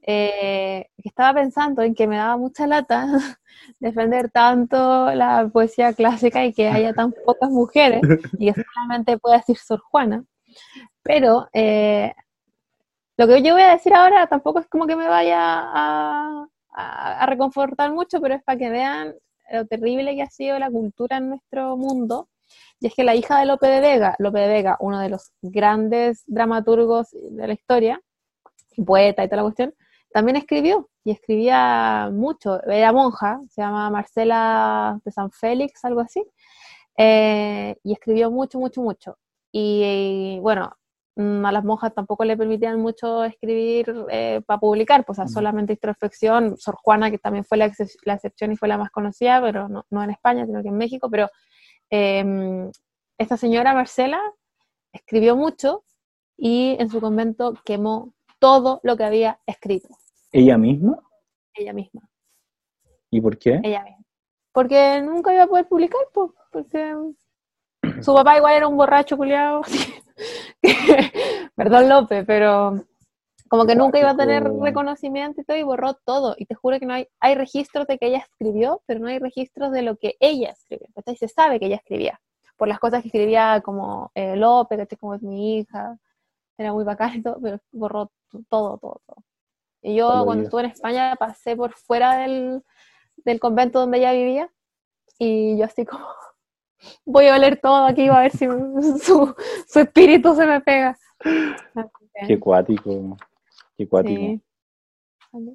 Eh, que estaba pensando en que me daba mucha lata defender tanto la poesía clásica y que haya tan pocas mujeres y que solamente pueda decir Sor Juana. Pero lo que yo voy a decir ahora tampoco es como que me vaya a, a reconfortar mucho, pero es para que vean lo terrible que ha sido la cultura en nuestro mundo. Y es que la hija de Lope de Vega, Lope de Vega, uno de los grandes dramaturgos de la historia, poeta y toda la cuestión, también escribió, y escribía mucho. Era monja, se llama Marcela de San Félix, algo así, eh, y escribió mucho, mucho, mucho. Y, bueno, mm, a las monjas tampoco le permitían mucho escribir eh, para publicar, pues solamente introspección, Sor Juana, que también fue la, excepción y fue la más conocida, pero no, no, en España, sino que en México, pero em, esta señora Marcela escribió mucho y en su convento quemó todo lo que había escrito. ¿Ella misma? Ella misma. ¿Y por qué? Ella misma. Porque nunca iba a poder publicar, pues, porque su papá igual era un borracho culiado. Perdón, López, pero como que nunca iba a tener reconocimiento y todo, y borró todo. Y te juro que no hay, hay registros de que ella escribió, pero no hay registros de lo que ella escribió. Entonces se sabe que ella escribía, por las cosas que escribía como eh, López, que como es mi hija, era muy bacán y todo, pero borró todo, todo, todo. Y yo cuando estuve en España pasé por fuera del, del convento donde ella vivía, y yo así como voy a oler todo aquí, a ver si su, espíritu se me pega. Qué cuático, qué cuático.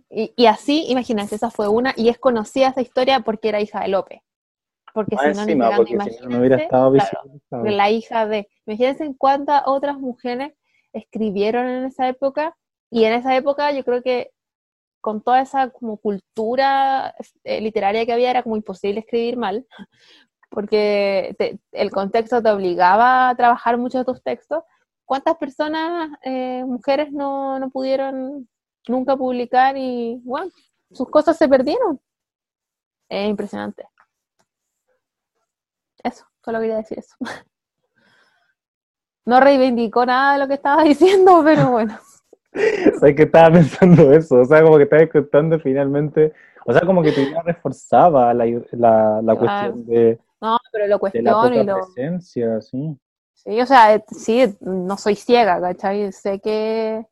Y, así, imagínate, esa fue una, y es conocida esa historia porque era hija de López. Porque si no, no hubiera estado la hija de, imagínense cuántas otras mujeres escribieron en esa época, y en esa época yo creo que con toda esa como cultura eh, literaria que había era como imposible escribir mal, porque el contexto te obligaba a trabajar muchos de tus textos. ¿Cuántas personas, eh, mujeres, no, no, pudieron nunca publicar y, bueno, sus cosas se perdieron? Es impresionante. Eso, solo quería decir eso. No reivindicó nada de lo que estaba diciendo, pero bueno. o que estaba pensando eso, o sea, como que estaba contando finalmente, o sea, como que te reforzaba la, la, la cuestión de no, pero lo cuestiono y lo... presencia, sí. Sí, o sea, eh, sí, no soy ciega, ¿cachai? Sé que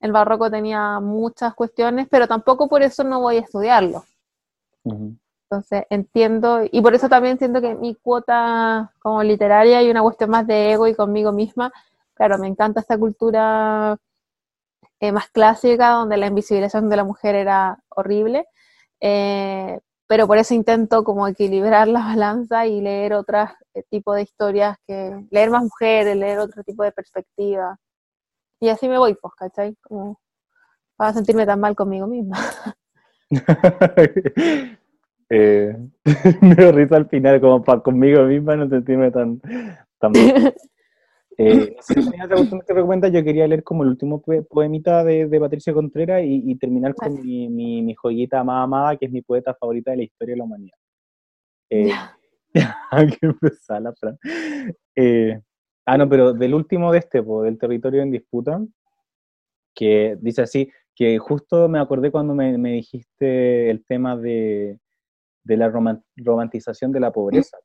el barroco tenía muchas cuestiones, pero tampoco por eso no voy a estudiarlo. Entonces, entiendo, y por eso también siento que mi cuota como literaria hay una cuestión más de ego y conmigo misma. Claro, me encanta esta cultura eh, más clásica, donde la invisibilización de la mujer era horrible, eh, pero por eso intento como equilibrar la balanza y leer otros eh, tipos de historias, que leer más mujeres, leer otro tipo de perspectiva. Y así me voy, pues, ¿cachai? Como para sentirme tan mal conmigo misma. eh, me risa al final, como para conmigo misma no sentirme tan, tan mal. Eh, si que recomienda, yo quería leer como el último poemita de, de Patricia Contreras y, terminar con mi, mi, joyita más amada, que es mi poeta favorita de la historia de la humanidad. Eh, que empezar la frase. Eh, ah, no, pero del último de este, del territorio en disputa, que dice así, que justo me acordé cuando me, me dijiste el tema de, de la romantización de la pobreza.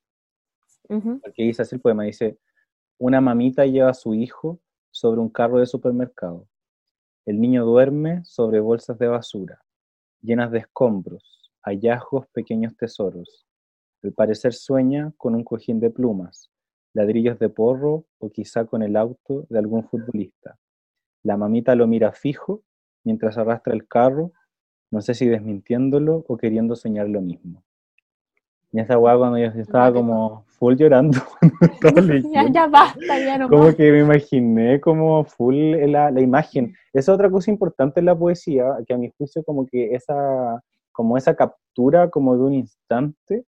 Porque dice así el poema, dice, una mamita lleva a su hijo sobre un carro de supermercado. El niño duerme sobre bolsas de basura, llenas de escombros, hallazgos, pequeños tesoros. Al parecer sueña con un cojín de plumas, ladrillos de porro o quizá con el auto de algún futbolista. La mamita lo mira fijo mientras arrastra el carro, no sé si desmintiéndolo o queriendo soñar lo mismo. Y esa weá cuando yo estaba como full llorando. ya, ya basta, ya no Como que me imaginé como full la, la imagen. Esa otra cosa importante en la poesía, que a mi juicio como que esa, como esa captura como de un instante,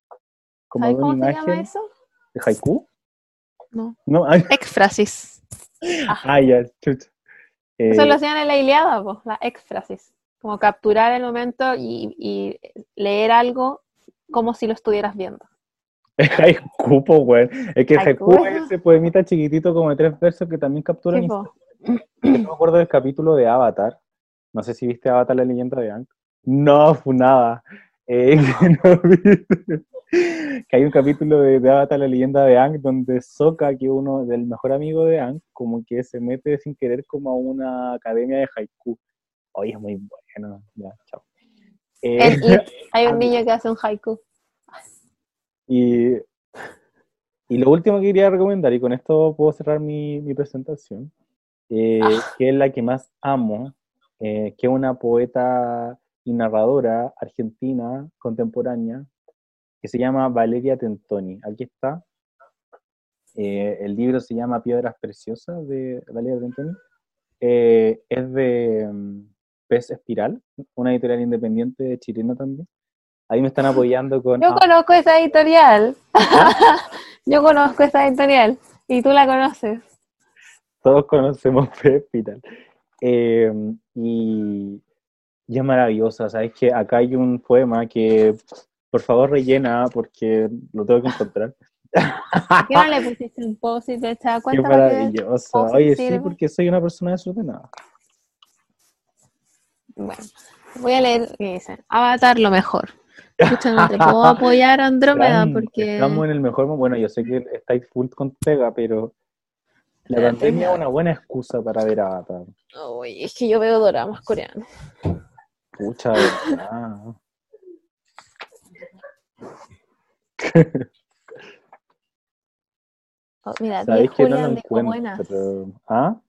como de una cómo imagen. se llama eso? ¿De haiku? No. no Exfrasis. Ah, ya, chucha. Eso lo eh, hacían en la Iliada, pues, la exfrasis. Como capturar el momento y, y leer algo como si lo estuvieras viendo. Es haiku, güey. Es que haiku es ese poemita chiquitito como de tres versos que también capturan. Sí, no me acuerdo del capítulo de Avatar. No sé si viste Avatar, la leyenda de Aang. No, fue nada. Eh, que hay un capítulo de, Avatar, la leyenda de Aang, donde Sokka, que es uno del mejor amigo de Aang, como que se mete sin querer como a una academia de haiku. Oye, es muy bueno. Ya, chao. Eh, hay un niño que hace un haiku. Y, y lo último que quería recomendar, y con esto puedo cerrar mi, mi presentación, eh, ah. que es la que más amo, eh, que es una poeta y narradora argentina contemporánea, que se llama Valeria Tentoni. Aquí está. El libro se llama Piedras Preciosas de Valeria Brentoni. Eh, es de mm, Pez Espiral, una editorial independiente chilena también. Ahí me están apoyando con... Yo conozco esa editorial. Yo conozco esa editorial. Y tú la conoces. Todos conocemos Pez Espiral. Eh, y, y, es maravillosa. Sabes que acá hay un poema que por favor rellena porque lo tengo que encontrar. ¿Qué no le pusiste un post y te? Qué maravilloso. Oye, sí, porque soy una persona desordenada. Bueno, voy a leer qué dice. Avatar lo mejor. Escucha, no te puedo apoyar Andrómeda porque... Estamos en el mejor Bueno, yo sé que estáis full con pega, pero la pandemia es una buena excusa para ver Avatar. Uy, es que yo veo doramas coreanos. Pucha, verdad. Oh, mira, 10 Julian dijo buenas. ¿Ah?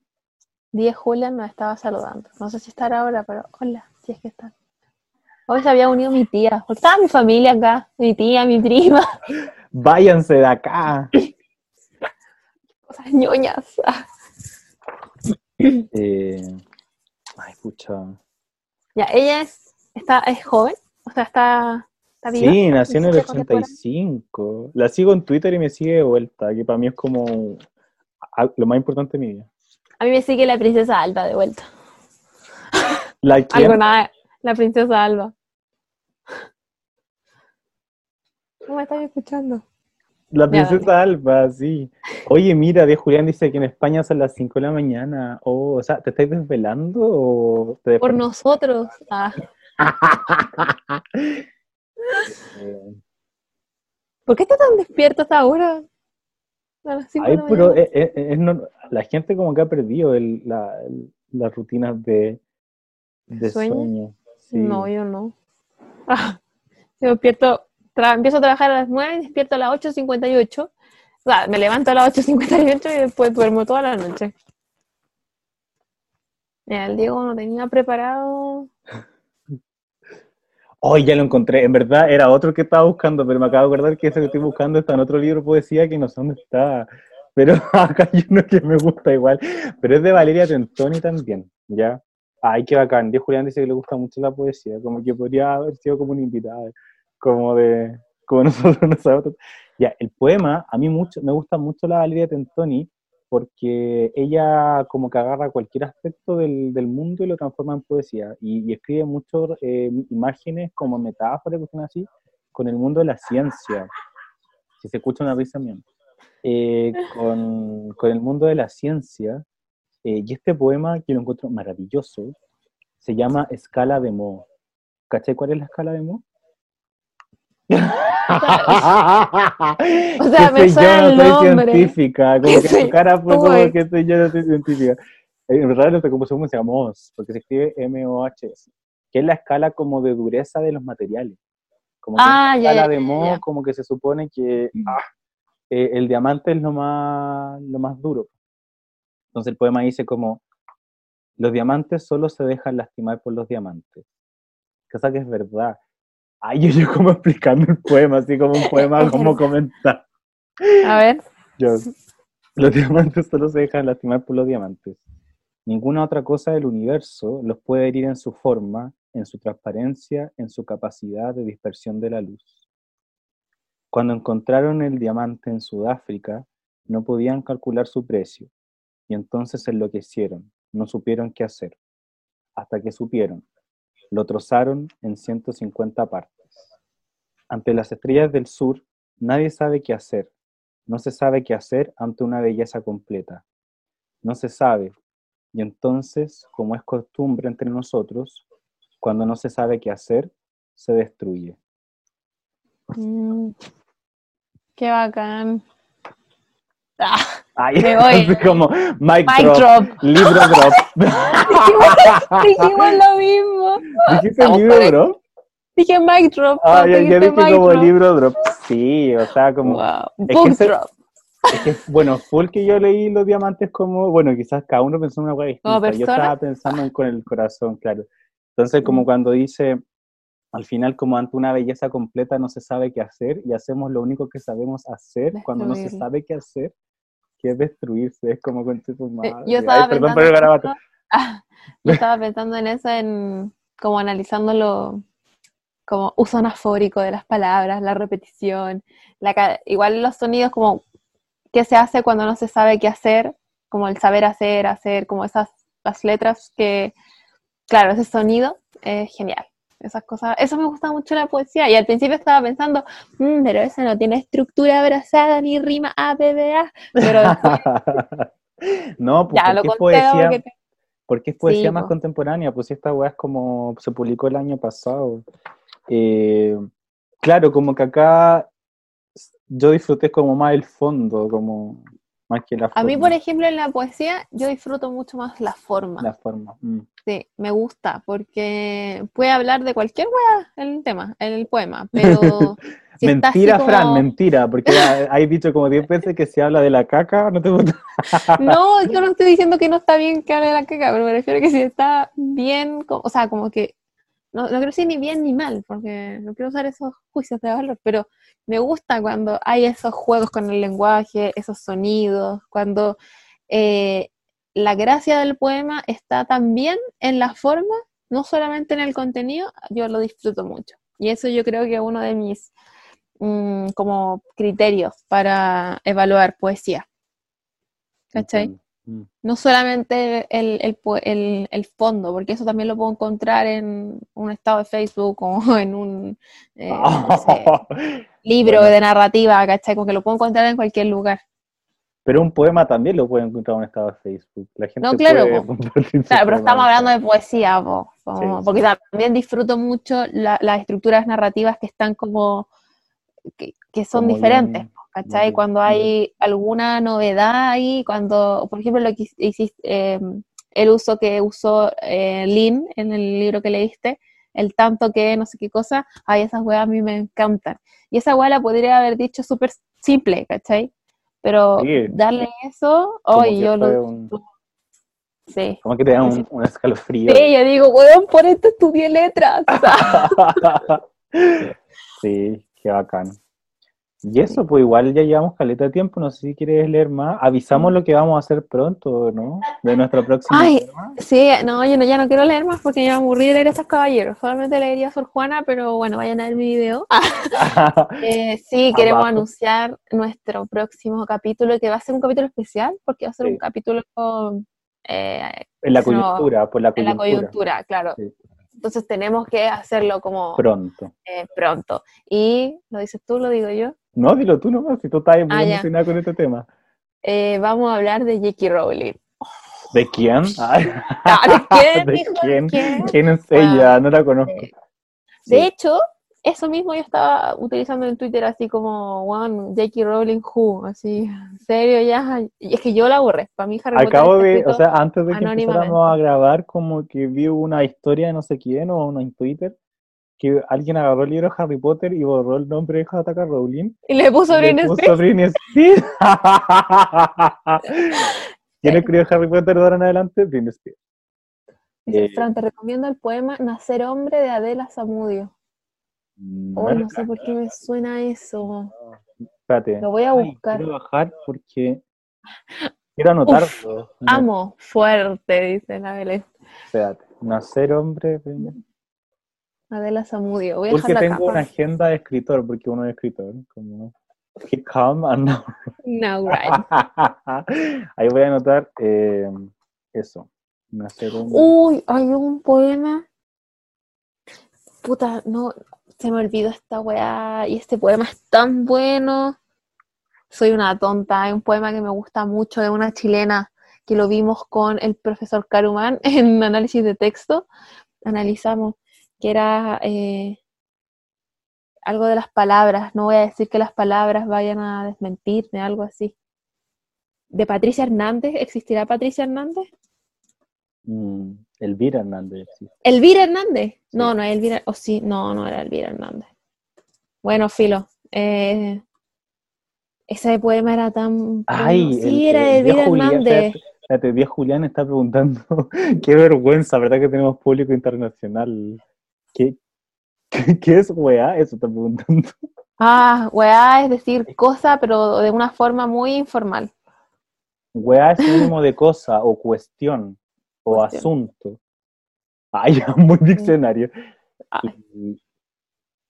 10 Julian me estaba saludando. No sé si estará ahora, pero hola, si es que está. Hoy se había unido mi tía, porque estaba mi familia acá, mi tía, mi prima. Váyanse de acá. Cosas ñoñas. Eh, ay, pucha. Ya, ella es, está, es joven, o sea, está Sí, nació en el 85. La sigo en Twitter y me sigue de vuelta, que para mí es como lo más importante de mi vida. A mí me sigue la princesa Alba de vuelta. ¿La Algo nada, la princesa Alba. ¿Cómo me estás escuchando? La princesa Alba, sí. Oye, mira, de Julián dice que en España son las 5 de la mañana. Oh, o sea, ¿te estáis desvelando o Por nosotros. Ah. ¿Por qué está tan despierto hasta ahora? Pero la gente como que ha perdido las rutinas de, sueño. No, yo no. Ah, despierto, empiezo a trabajar a las 9 y despierto a las 8.58. O sea, me levanto a las 8.58 y después duermo toda la noche. el Diego no tenía preparado Hoy ya lo encontré. En verdad era otro que estaba buscando, pero me acabo de acordar que ese que estoy buscando está en otro libro de poesía que no sé dónde está. Pero acá hay uno que me gusta igual. Pero es de Valeria Tentoni también, ¿ya? Ay, qué bacán. Dios Julián dice que le gusta mucho la poesía, como que podría haber sido como un invitado, como de, como nosotros nosotros. Ya, el poema, a mí mucho, me gusta mucho la Valeria Tentoni, porque ella como que agarra cualquier aspecto del, del mundo y lo transforma en poesía y, escribe muchas eh, imágenes como metáforas, cuestiones así, con el mundo de la ciencia. Si se escucha una risa mía. Eh, con, con, el mundo de la ciencia. Eh, y este poema, que lo encuentro maravilloso, se llama Escala de Mo. ¿Caché cuál es la escala de Mo? O sea, me suena el nombre. científica, como que su cara fue como que soy yo no soy científica. En realidad como se llama porque se escribe M-O-H-S, que es la escala como de dureza de los materiales. Como que ah, la escala de Mohs, como que se supone que mm. ah, eh, el diamante es lo más, lo más duro. Entonces el poema dice como, los diamantes solo se dejan lastimar por los diamantes. Cosa que es verdad Ay, yo, yo como explicando el poema, así como un poema, como comentar. A ver. Yo, los diamantes solo se dejan lastimar por los diamantes. Ninguna otra cosa del universo los puede herir en su forma, en su transparencia, en su capacidad de dispersión de la luz. Cuando encontraron el diamante en Sudáfrica, no podían calcular su precio, y entonces enloquecieron, no supieron qué hacer, hasta que supieron, lo trozaron en 150 partes. Ante las estrellas del sur, nadie sabe qué hacer. No se sabe qué hacer ante una belleza completa. No se sabe. Y entonces, como es costumbre entre nosotros, cuando no se sabe qué hacer, se destruye. Mm, qué bacán. Ah, Ay, me voy. como mic, drop, libro drop. dijimos, lo mismo. ¿Dijiste libro drop? Dije mic drop. Ah, ya, dije como libro drop. Sí, o sea, como... Wow. Book drop. Es que, bueno, full que yo leí los diamantes como, bueno, quizás cada uno pensó en una hueá distinta. Yo estaba pensando en con el corazón, claro. Entonces, como mm. cuando dice, al final, como ante una belleza completa no se sabe qué hacer y hacemos lo único que sabemos hacer cuando no se sabe qué hacer que es destruirse, es como con su madre. Yo estaba, pensando, yo estaba pensando en eso, en como analizándolo como uso anafórico de las palabras, la repetición, la, igual los sonidos como qué se hace cuando no se sabe qué hacer, como el saber hacer, hacer, como esas las letras que, claro, ese sonido es genial. Esas cosas, eso me gusta mucho la poesía. Y al principio estaba pensando, mm, pero ese no tiene estructura abrazada ni rima A, B, B, A. Pero no, pues, ya, porque, es poesía, porque es poesía más contemporánea. Pues esta weá es como se publicó el año pasado. Eh, claro, como que acá yo disfruté como más el fondo, como más que la A mí, por ejemplo, en la poesía, yo disfruto mucho más la forma. La forma. Mm. Sí, me gusta, porque puede hablar de cualquier en el tema, en el poema, pero... mentira, Fran, mentira, porque hay dicho como 10 veces que se habla de la caca, ¿no te gusta? no, yo no estoy diciendo que no está bien que hable de la caca, pero me refiero a que si está bien, o sea, como que no, no quiero decir ni bien ni mal, porque no quiero usar esos juicios de valor, pero me gusta cuando hay esos juegos con el lenguaje, esos sonidos, cuando eh, la gracia del poema está también en la forma, no solamente en el contenido, yo lo disfruto mucho. Y eso yo creo que es uno de mis mm, como criterios para evaluar poesía. ¿Cachai? Mm. No solamente el, el, fondo, porque eso también lo puedo encontrar en un estado de Facebook o en un eh, libro de narrativa, ¿cachai? Como que lo puedo encontrar en cualquier lugar. Pero un poema también lo puede encontrar en un estado de Facebook. no, claro, pero estamos hablando de poesía, porque también disfruto mucho las estructuras narrativas que están como, que, son diferentes. ¿Cachai? Cuando hay alguna novedad ahí, cuando, por ejemplo, lo que hiciste, em, el uso que usó eh, Lynn en el libro que leíste, el tanto que no sé qué cosa, ay, esas weas a mí me encantan. Y esa wea la podría haber dicho súper simple, ¿cachai? Pero darle eso, hoy yo lo... Sí. Como que te da un, un, escalofrío. Sí, yo digo, weón, por esto estudié letras. sí, qué bacán. Y eso, pues igual ya llevamos caleta de tiempo, no sé si quieres leer más. Avisamos lo que vamos a hacer pronto, ¿no? De nuestra próxima. Ay, sí, no, yo ya no quiero leer más porque ya me aburrí de leer a estos caballeros. Solamente leería Sor Juana, pero bueno, vayan a ver mi video. eh, sí, queremos anunciar nuestro próximo capítulo, que va a ser un capítulo especial, porque va a ser un capítulo... Eh, en la coyuntura, por la coyuntura. En la coyuntura, claro. Entonces tenemos que hacerlo como... Pronto. Eh, pronto. Y, ¿lo dices tú, lo digo yo? No, dilo tú nomás, si tú estás muy ah, emocionada con este tema. Eh, vamos a hablar de J.K. Rowling. ¿De quién? Ah, ¿De quién? quién? es ella? No la conozco. De hecho, eso mismo yo estaba utilizando en Twitter así como, one, J.K. Rowling Who, así, en serio, ya, y es que yo la borré, para mí Harry Acabo de, o sea, antes de que empezáramos a grabar, como que vi una historia de no sé quién, o una en Twitter, que alguien agarró el libro Harry Potter y borró el nombre de J.K. Rowling. Y le puso Britney Spears. ¿Quién escribió Harry Potter de ahora en adelante? Britney Spears. Eh, te recomiendo el poema Nacer hombre de Adela Zamudio. Oh, no sé por qué me suena eso. Espérate. Lo voy a buscar. quiero bajar porque quiero anotarlo. amo fuerte, dice la Belén. Espérate. Nacer hombre. Adela Zamudio. Voy a porque tengo una agenda de escritor, porque uno es escritor. Como he come and now. Now, right. Ahí voy a anotar eh, eso. Nacer hombre. Uy, hay un poema. Puta, no, se me olvidó esta weá y este poema es tan bueno. Soy una tonta, hay un poema que me gusta mucho de una chilena que lo vimos con el profesor Caruman en análisis de texto. Analizamos que era eh, algo de las palabras, no voy a decir que las palabras vayan a desmentirme, algo así. ¿De Patricia Hernández? ¿Existirá Patricia Hernández? Mm, Elvira Hernández. Sí. ¿Elvira Hernández? No, no es Elvira, o sí, no, no era Elvira Hernández. Bueno, Filo, eh, ese poema era tan... Ay, sí, era Elvira Hernández. Espérate, día Julián está preguntando, qué vergüenza, ¿verdad que tenemos público internacional? ¿Qué, qué, es weá? Eso está preguntando. Ah, weá es decir cosa, pero de una forma muy informal. Weá es sinónimo de cosa o cuestión o asunto. Ay, muy diccionario. Y,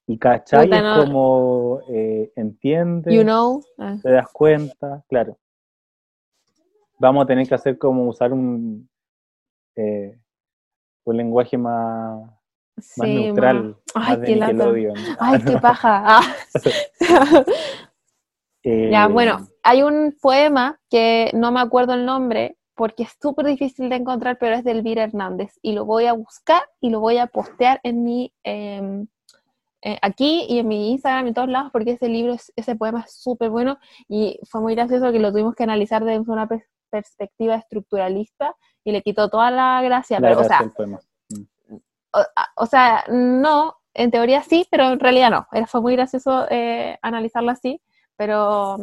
y cachai es como eh, entiende, you know. Ah. te das cuenta, claro. Vamos a tener que hacer como usar un, eh, un lenguaje más, más neutral. Ay, qué Ay, qué paja. Ah. ya, bueno, hay un poema que no me acuerdo el nombre porque es súper difícil de encontrar, pero es de Elvira Hernández y lo voy a buscar y lo voy a postear en mi em, eh, aquí y en mi Instagram en todos lados porque ese libro, ese poema es súper bueno y fue muy gracioso que lo tuvimos que analizar desde una perspectiva estructuralista y le quitó toda la gracia. pero, o, sea, mm. o, sea, no, en teoría sí, pero en realidad no. Fue muy gracioso eh, analizarlo así, pero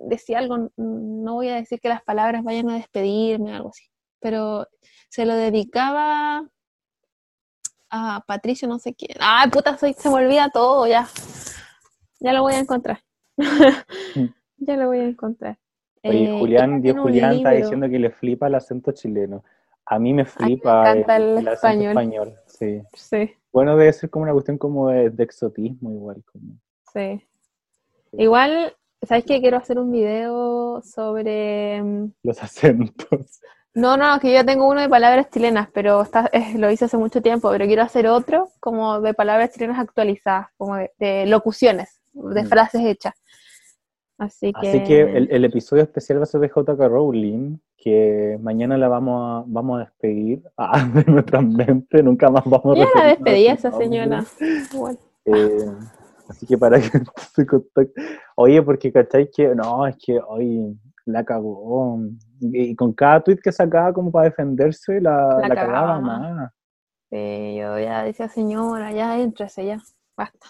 decía algo, no voy a decir que las palabras vayan a despedirme, algo así, pero se lo dedicaba a Patricio, no sé quién. Ay, puta, soy, se me olvida todo ya. Ya lo voy a encontrar. Ya lo voy a encontrar. Oye, eh, Julián, Dios Julián está diciendo que le flipa el acento chileno. A mí me flipa el, el, español. español. Sí. sí. Bueno, debe ser como una cuestión como de, exotismo igual. Como. Sí. Igual, ¿sabes qué? Quiero hacer un video sobre... Mm, Los acentos. No, no, que yo tengo uno de palabras chilenas, pero está, lo hice hace mucho tiempo, pero quiero hacer otro como de palabras chilenas actualizadas, como de, locuciones, de mm. frases hechas. Así que, Así que el, episodio especial va a ser de JK Rowling, que mañana la vamos a, vamos a despedir ah, de nuestra mente, nunca más vamos a... Ya la despedí a esa señora. Eh, así que para que se contacte... Oye, porque cacháis que, no, es que hoy la cagó. Y con cada tweet que sacaba como para defenderse, la, la, cagaba más. Sí, yo ya decía, señora, ya éntrese, ya, basta.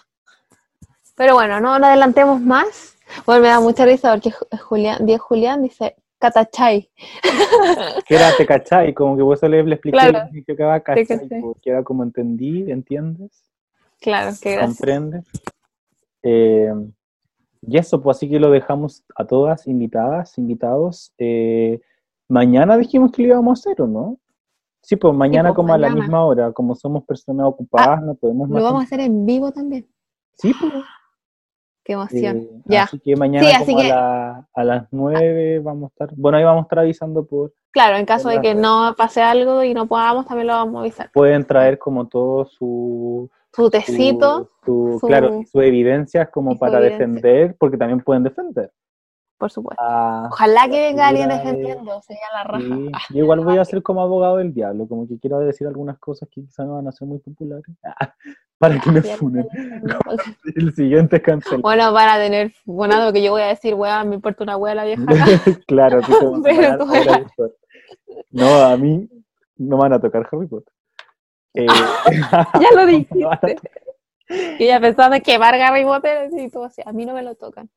Pero bueno, no, no adelantemos más. Bueno, me da mucha risa porque Julián, Diego Julián dice catachay. ¿Qué era te cachai? Como que vos le, expliqué claro, que era cachai, que era como entendí, ¿entiendes? Claro, que gracias. ¿Comprendes? Eh, y eso, pues así que lo dejamos a todas invitadas, invitados. Eh, mañana dijimos que lo íbamos a hacer, ¿o no? Sí, pues mañana pues, como a la misma hora, como somos personas ocupadas, ah, no podemos Lo vamos a hacer en vivo también. Sí, pues. Qué emoción. Eh, ya. Así que mañana A, las nueve vamos a estar. Bueno, ahí vamos a estar avisando por. Claro, en caso de que no pase algo y no podamos, también lo vamos a avisar. Pueden traer como todo su. Su tecito. Su, claro, su evidencia como para defender, porque también pueden defender. Por supuesto. Ah, Ojalá que venga alguien defendiendo, sería la raja. Yo igual voy a ser como abogado del diablo, como que quiero decir algunas cosas que quizás no van a ser muy populares. para que me funen. El siguiente cancel. Bueno, para tener, bueno, lo que yo voy a decir, weá, me importa una weá la vieja. claro, No, a mí no van a tocar Harry Potter. Eh, ya lo dijiste. y ya pensando en quemar Harry Potter y todo así, a mí no me lo tocan.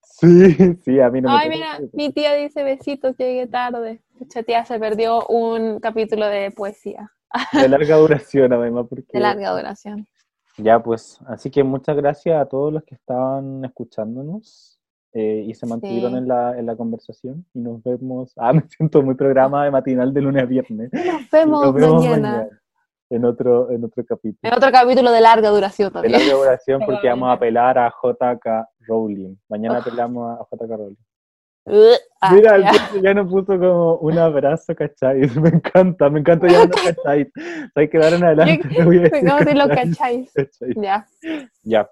Sí, sí, a mí no Ay, me Ay, mira, mi tía dice besitos, llegué tarde. Mucha tía se perdió un capítulo de poesía. De larga duración, además. Porque... De larga duración. Ya, pues, así que muchas gracias a todos los que estaban escuchándonos eh, y se mantuvieron en, la, en la conversación. Y nos vemos. Ah, me siento muy programa de matinal de lunes a viernes. Nos vemos, mañana. En otro, en otro capítulo. En otro capítulo de larga duración también. De larga duración porque vamos a apelar a JK Rowling. Mañana apelamos a JK Rowling. Ah, Mira, ya. ya nos puso como un abrazo, ¿cachai? Me encanta, me encanta ya ¿cachai? Hay que dar en adelante. Yo, voy a decir, lo ¿cachai? Ya. Ya.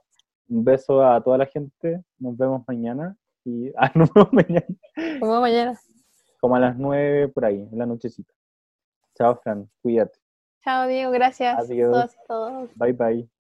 Un beso a toda la gente. Nos vemos mañana. Y, ah, nos vemos mañana. Nos vemos mañana. Como a las nueve por ahí, en la nochecita. Chao, Fran. Cuídate. Chao, Diego. Gracias. Adiós. Todos, todos. Bye, bye.